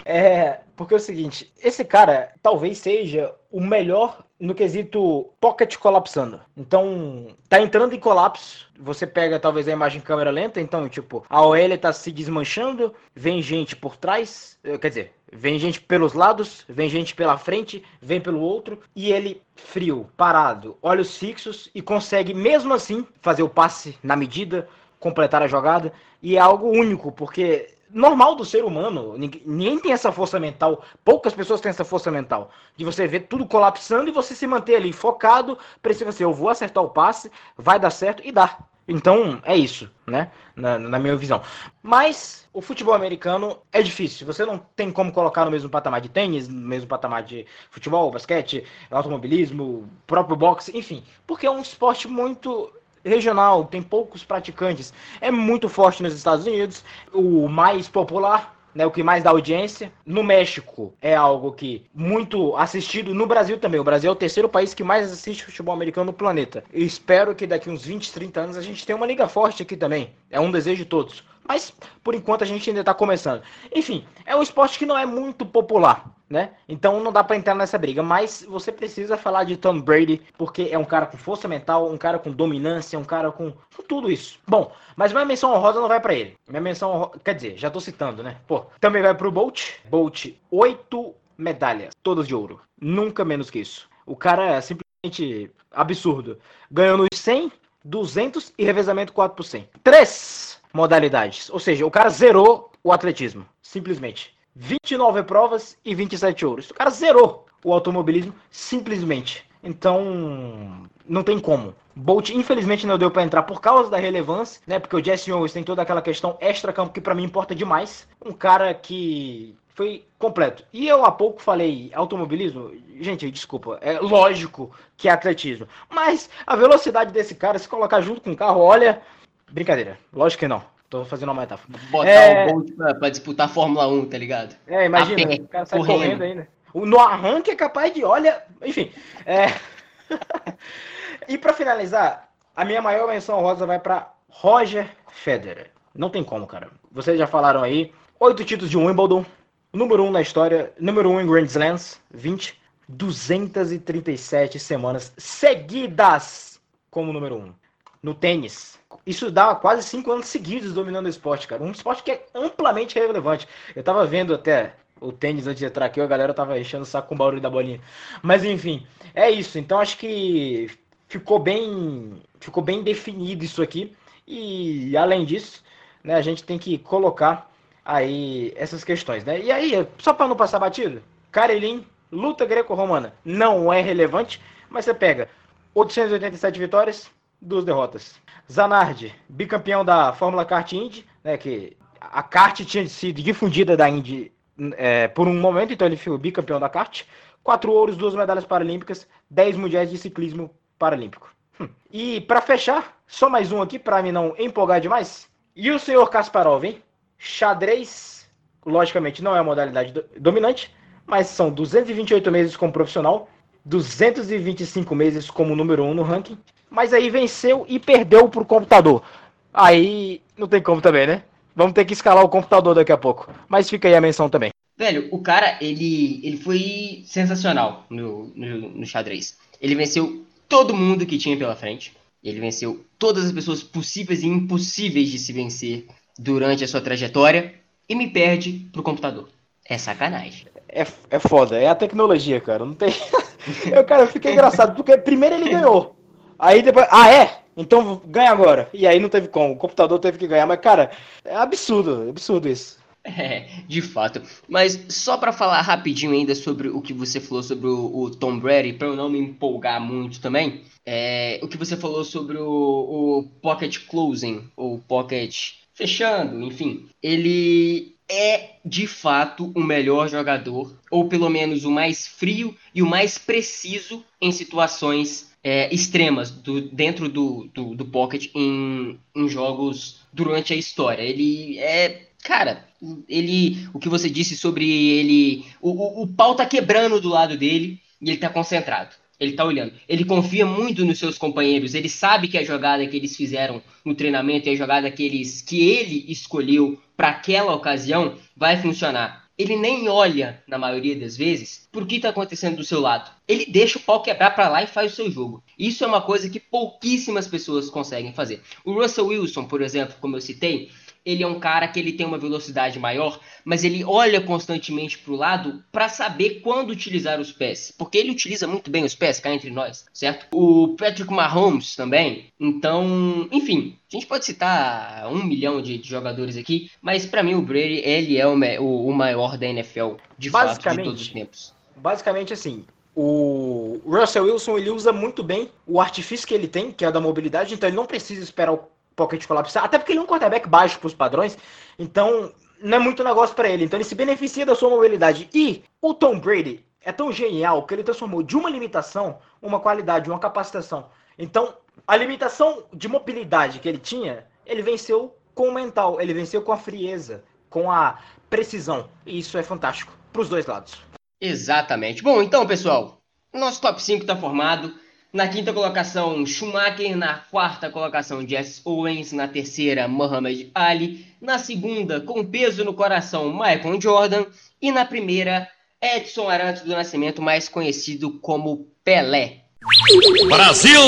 É, porque é o seguinte, esse cara talvez seja o melhor no quesito pocket colapsando. Então, tá entrando em colapso. Você pega talvez a imagem em câmera lenta, então, tipo, a OL tá se desmanchando, vem gente por trás, eh, quer dizer, vem gente pelos lados, vem gente pela frente, vem pelo outro, e ele frio, parado, olhos fixos e consegue mesmo assim fazer o passe na medida, completar a jogada, e é algo único, porque normal do ser humano. Ninguém tem essa força mental. Poucas pessoas têm essa força mental. De você ver tudo colapsando e você se manter ali focado. Precisa ser, eu vou acertar o passe, vai dar certo e dá. Então, é isso, né? Na, na, minha visão. Mas o futebol americano é difícil. Você não tem como colocar no mesmo patamar de tênis, no mesmo patamar de futebol, basquete, automobilismo, próprio boxe, enfim. Porque é um esporte muito regional, tem poucos praticantes. É muito forte nos Estados Unidos, o mais popular né, o que mais dá audiência. No México é algo que muito assistido. No Brasil também. O Brasil é o terceiro país que mais assiste futebol americano no planeta. E espero que daqui uns 20, 30 anos a gente tenha uma liga forte aqui também. É um desejo de todos. Mas por enquanto a gente ainda está começando. Enfim, é um esporte que não é muito popular né? Então não dá para entrar nessa briga, mas você precisa falar de Tom Brady porque é um cara com força mental, um cara com dominância, um cara com, com tudo isso. Bom, mas minha menção honrosa não vai para ele. Minha menção quer dizer, já tô citando, né? Pô, também vai pro Bolt. Bolt, oito medalhas, todas de ouro, nunca menos que isso. O cara é simplesmente absurdo. Ganhou nos 100, 200 e revezamento 4 por 100. Três modalidades, ou seja, o cara zerou o atletismo, simplesmente. 29 provas e 27 ouros. O cara zerou o automobilismo simplesmente. Então, não tem como. Bolt, infelizmente, não deu para entrar por causa da relevância, né? Porque o Jesse Owens tem toda aquela questão extra-campo que para mim importa demais. Um cara que foi completo. E eu há pouco falei automobilismo, gente, desculpa, é lógico que é atletismo. Mas a velocidade desse cara, se colocar junto com o carro, olha, brincadeira, lógico que não. Tô fazendo uma metáfora. Botar é... o Bolt pra, pra, disputar a Fórmula 1, tá ligado? É, imagina, o cara sai correndo, correndo ainda. No arranque é capaz de, olha, enfim. É... e para finalizar, a minha maior menção rosa vai para Roger Federer. Não tem como, cara. Vocês já falaram aí. Oito títulos de Wimbledon. Número um na história. Número um em Grand Slams. 20. 237 semanas seguidas como número um. No tênis. Isso dá quase cinco anos seguidos dominando o esporte, cara. Um esporte que é amplamente relevante. Eu tava vendo até o tênis antes de entrar aqui, a galera tava enchendo o saco com o barulho da bolinha. Mas enfim, é isso. Então acho que ficou bem, ficou bem definido isso aqui. E além disso, né, a gente tem que colocar aí essas questões, né? E aí, só para não passar batido, Karelin, luta greco-romana, não é relevante, mas você pega 887 vitórias, duas derrotas. Zanardi, bicampeão da Fórmula Kart Indy, né, que a kart tinha sido difundida da Indy é, por um momento, então ele foi bicampeão da kart. Quatro ouros, duas medalhas paralímpicas, dez mundiais de ciclismo paralímpico. Hum. E para fechar, só mais um aqui para me não empolgar demais. E o senhor Kasparov, hein? Xadrez, logicamente não é a modalidade do dominante, mas são 228 meses como profissional, 225 meses como número um no ranking. Mas aí venceu e perdeu pro computador. Aí não tem como também, né? Vamos ter que escalar o computador daqui a pouco. Mas fica aí a menção também. Velho, o cara, ele, ele foi sensacional no, no, no xadrez. Ele venceu todo mundo que tinha pela frente. Ele venceu todas as pessoas possíveis e impossíveis de se vencer durante a sua trajetória e me perde pro computador. É sacanagem. É, é foda, é a tecnologia, cara. Não tem. eu, cara, fiquei engraçado, porque primeiro ele ganhou. Aí depois. Ah, é? Então ganha agora. E aí não teve como. O computador teve que ganhar. Mas, cara, é absurdo. É absurdo isso. É, de fato. Mas só para falar rapidinho ainda sobre o que você falou sobre o, o Tom Brady, para eu não me empolgar muito também, é, o que você falou sobre o, o pocket closing, ou pocket fechando, enfim, ele é de fato o melhor jogador, ou pelo menos o mais frio e o mais preciso em situações é, extremas do, dentro do, do, do pocket em, em jogos durante a história. Ele é cara, ele. O que você disse sobre ele. O, o, o pau tá quebrando do lado dele e ele tá concentrado. Ele tá olhando. Ele confia muito nos seus companheiros. Ele sabe que a jogada que eles fizeram no treinamento e a jogada que, eles, que ele escolheu para aquela ocasião vai funcionar. Ele nem olha, na maioria das vezes, por que está acontecendo do seu lado. Ele deixa o pau quebrar para lá e faz o seu jogo. Isso é uma coisa que pouquíssimas pessoas conseguem fazer. O Russell Wilson, por exemplo, como eu citei, ele é um cara que ele tem uma velocidade maior, mas ele olha constantemente para o lado para saber quando utilizar os pés, porque ele utiliza muito bem os pés, cá entre nós, certo? O Patrick Mahomes também. Então, enfim, a gente pode citar um milhão de, de jogadores aqui, mas para mim o Brady ele é o, o, o maior da NFL de fato de todos os tempos. Basicamente assim, o Russell Wilson ele usa muito bem o artifício que ele tem, que é da mobilidade, então ele não precisa esperar o pocket colapsar, até porque ele é um quarterback baixo para os padrões, então não é muito negócio para ele. Então ele se beneficia da sua mobilidade. E o Tom Brady é tão genial que ele transformou de uma limitação uma qualidade, uma capacitação. Então, a limitação de mobilidade que ele tinha, ele venceu com o mental, ele venceu com a frieza, com a precisão. E isso é fantástico para os dois lados. Exatamente. Bom, então, pessoal, nosso top 5 está formado. Na quinta colocação, Schumacher. Na quarta colocação, Jess Owens. Na terceira, Muhammad Ali. Na segunda, com peso no coração, Michael Jordan. E na primeira, Edson Arantes do Nascimento, mais conhecido como Pelé. Brasil!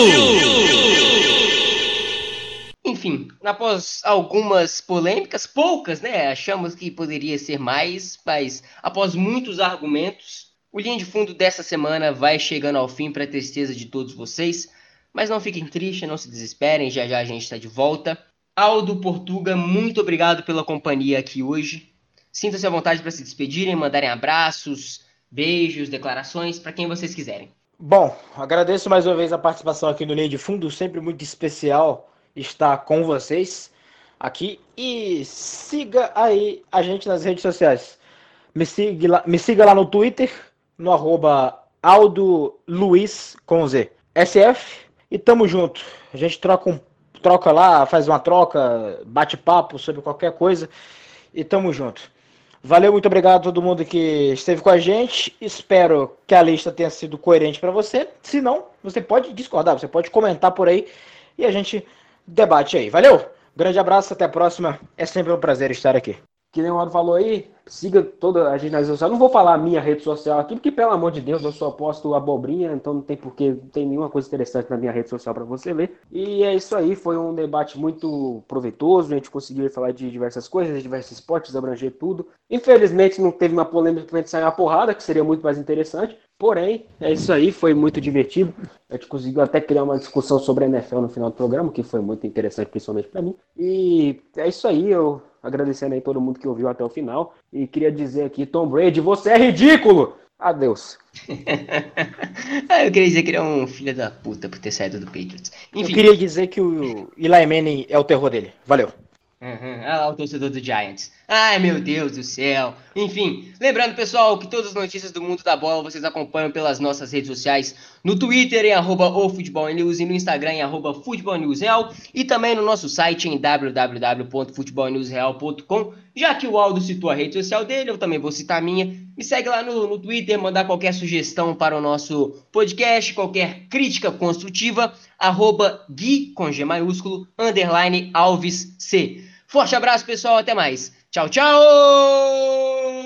Enfim, após algumas polêmicas, poucas, né? Achamos que poderia ser mais, mas após muitos argumentos, o linha de fundo dessa semana vai chegando ao fim para a tristeza de todos vocês, mas não fiquem tristes, não se desesperem, já já a gente está de volta. Aldo Portuga, muito obrigado pela companhia aqui hoje. Sinta-se à vontade para se despedirem, mandarem abraços, beijos, declarações, para quem vocês quiserem. Bom, agradeço mais uma vez a participação aqui no Linha de Fundo, sempre muito especial estar com vocês aqui. E siga aí a gente nas redes sociais. Me siga lá, me siga lá no Twitter, no arroba Aldo Luiz com Z. SF e tamo junto. A gente troca, um, troca lá, faz uma troca, bate papo sobre qualquer coisa e tamo junto. Valeu, muito obrigado a todo mundo que esteve com a gente. Espero que a lista tenha sido coerente para você. Se não, você pode discordar, você pode comentar por aí e a gente debate aí. Valeu! Grande abraço, até a próxima. É sempre um prazer estar aqui que nem o Aldo falou aí, siga toda a gente nas redes sociais. Não vou falar a minha rede social aqui, porque, pelo amor de Deus, eu só posto abobrinha, então não tem porque, não tem nenhuma coisa interessante na minha rede social para você ler. E é isso aí, foi um debate muito proveitoso, a gente conseguiu falar de diversas coisas, de diversos esportes, abranger tudo. Infelizmente não teve uma polêmica pra gente sair uma porrada, que seria muito mais interessante. Porém, é isso aí, foi muito divertido. A gente conseguiu até criar uma discussão sobre a NFL no final do programa, que foi muito interessante, principalmente para mim. E é isso aí, eu agradecendo aí todo mundo que ouviu até o final. E queria dizer aqui, Tom Brady, você é ridículo! Adeus. Ah, eu queria dizer que ele é um filho da puta por ter saído do Patriots. Enfim. Eu queria dizer que o Eli Manning é o terror dele. Valeu. Uhum. Ah lá o torcedor do Giants. Ai meu Deus do céu. Enfim, lembrando pessoal que todas as notícias do mundo da bola vocês acompanham pelas nossas redes sociais. No Twitter em arroba e no Instagram em arroba Futebol News Real. E também no nosso site em www.futebolnewsreal.com. Já que o Aldo citou a rede social dele, eu também vou citar a minha. Me segue lá no, no Twitter, mandar qualquer sugestão para o nosso podcast, qualquer crítica construtiva. Arroba Gui com G maiúsculo, underline Alves C. Forte abraço, pessoal. Até mais. Tchau, tchau!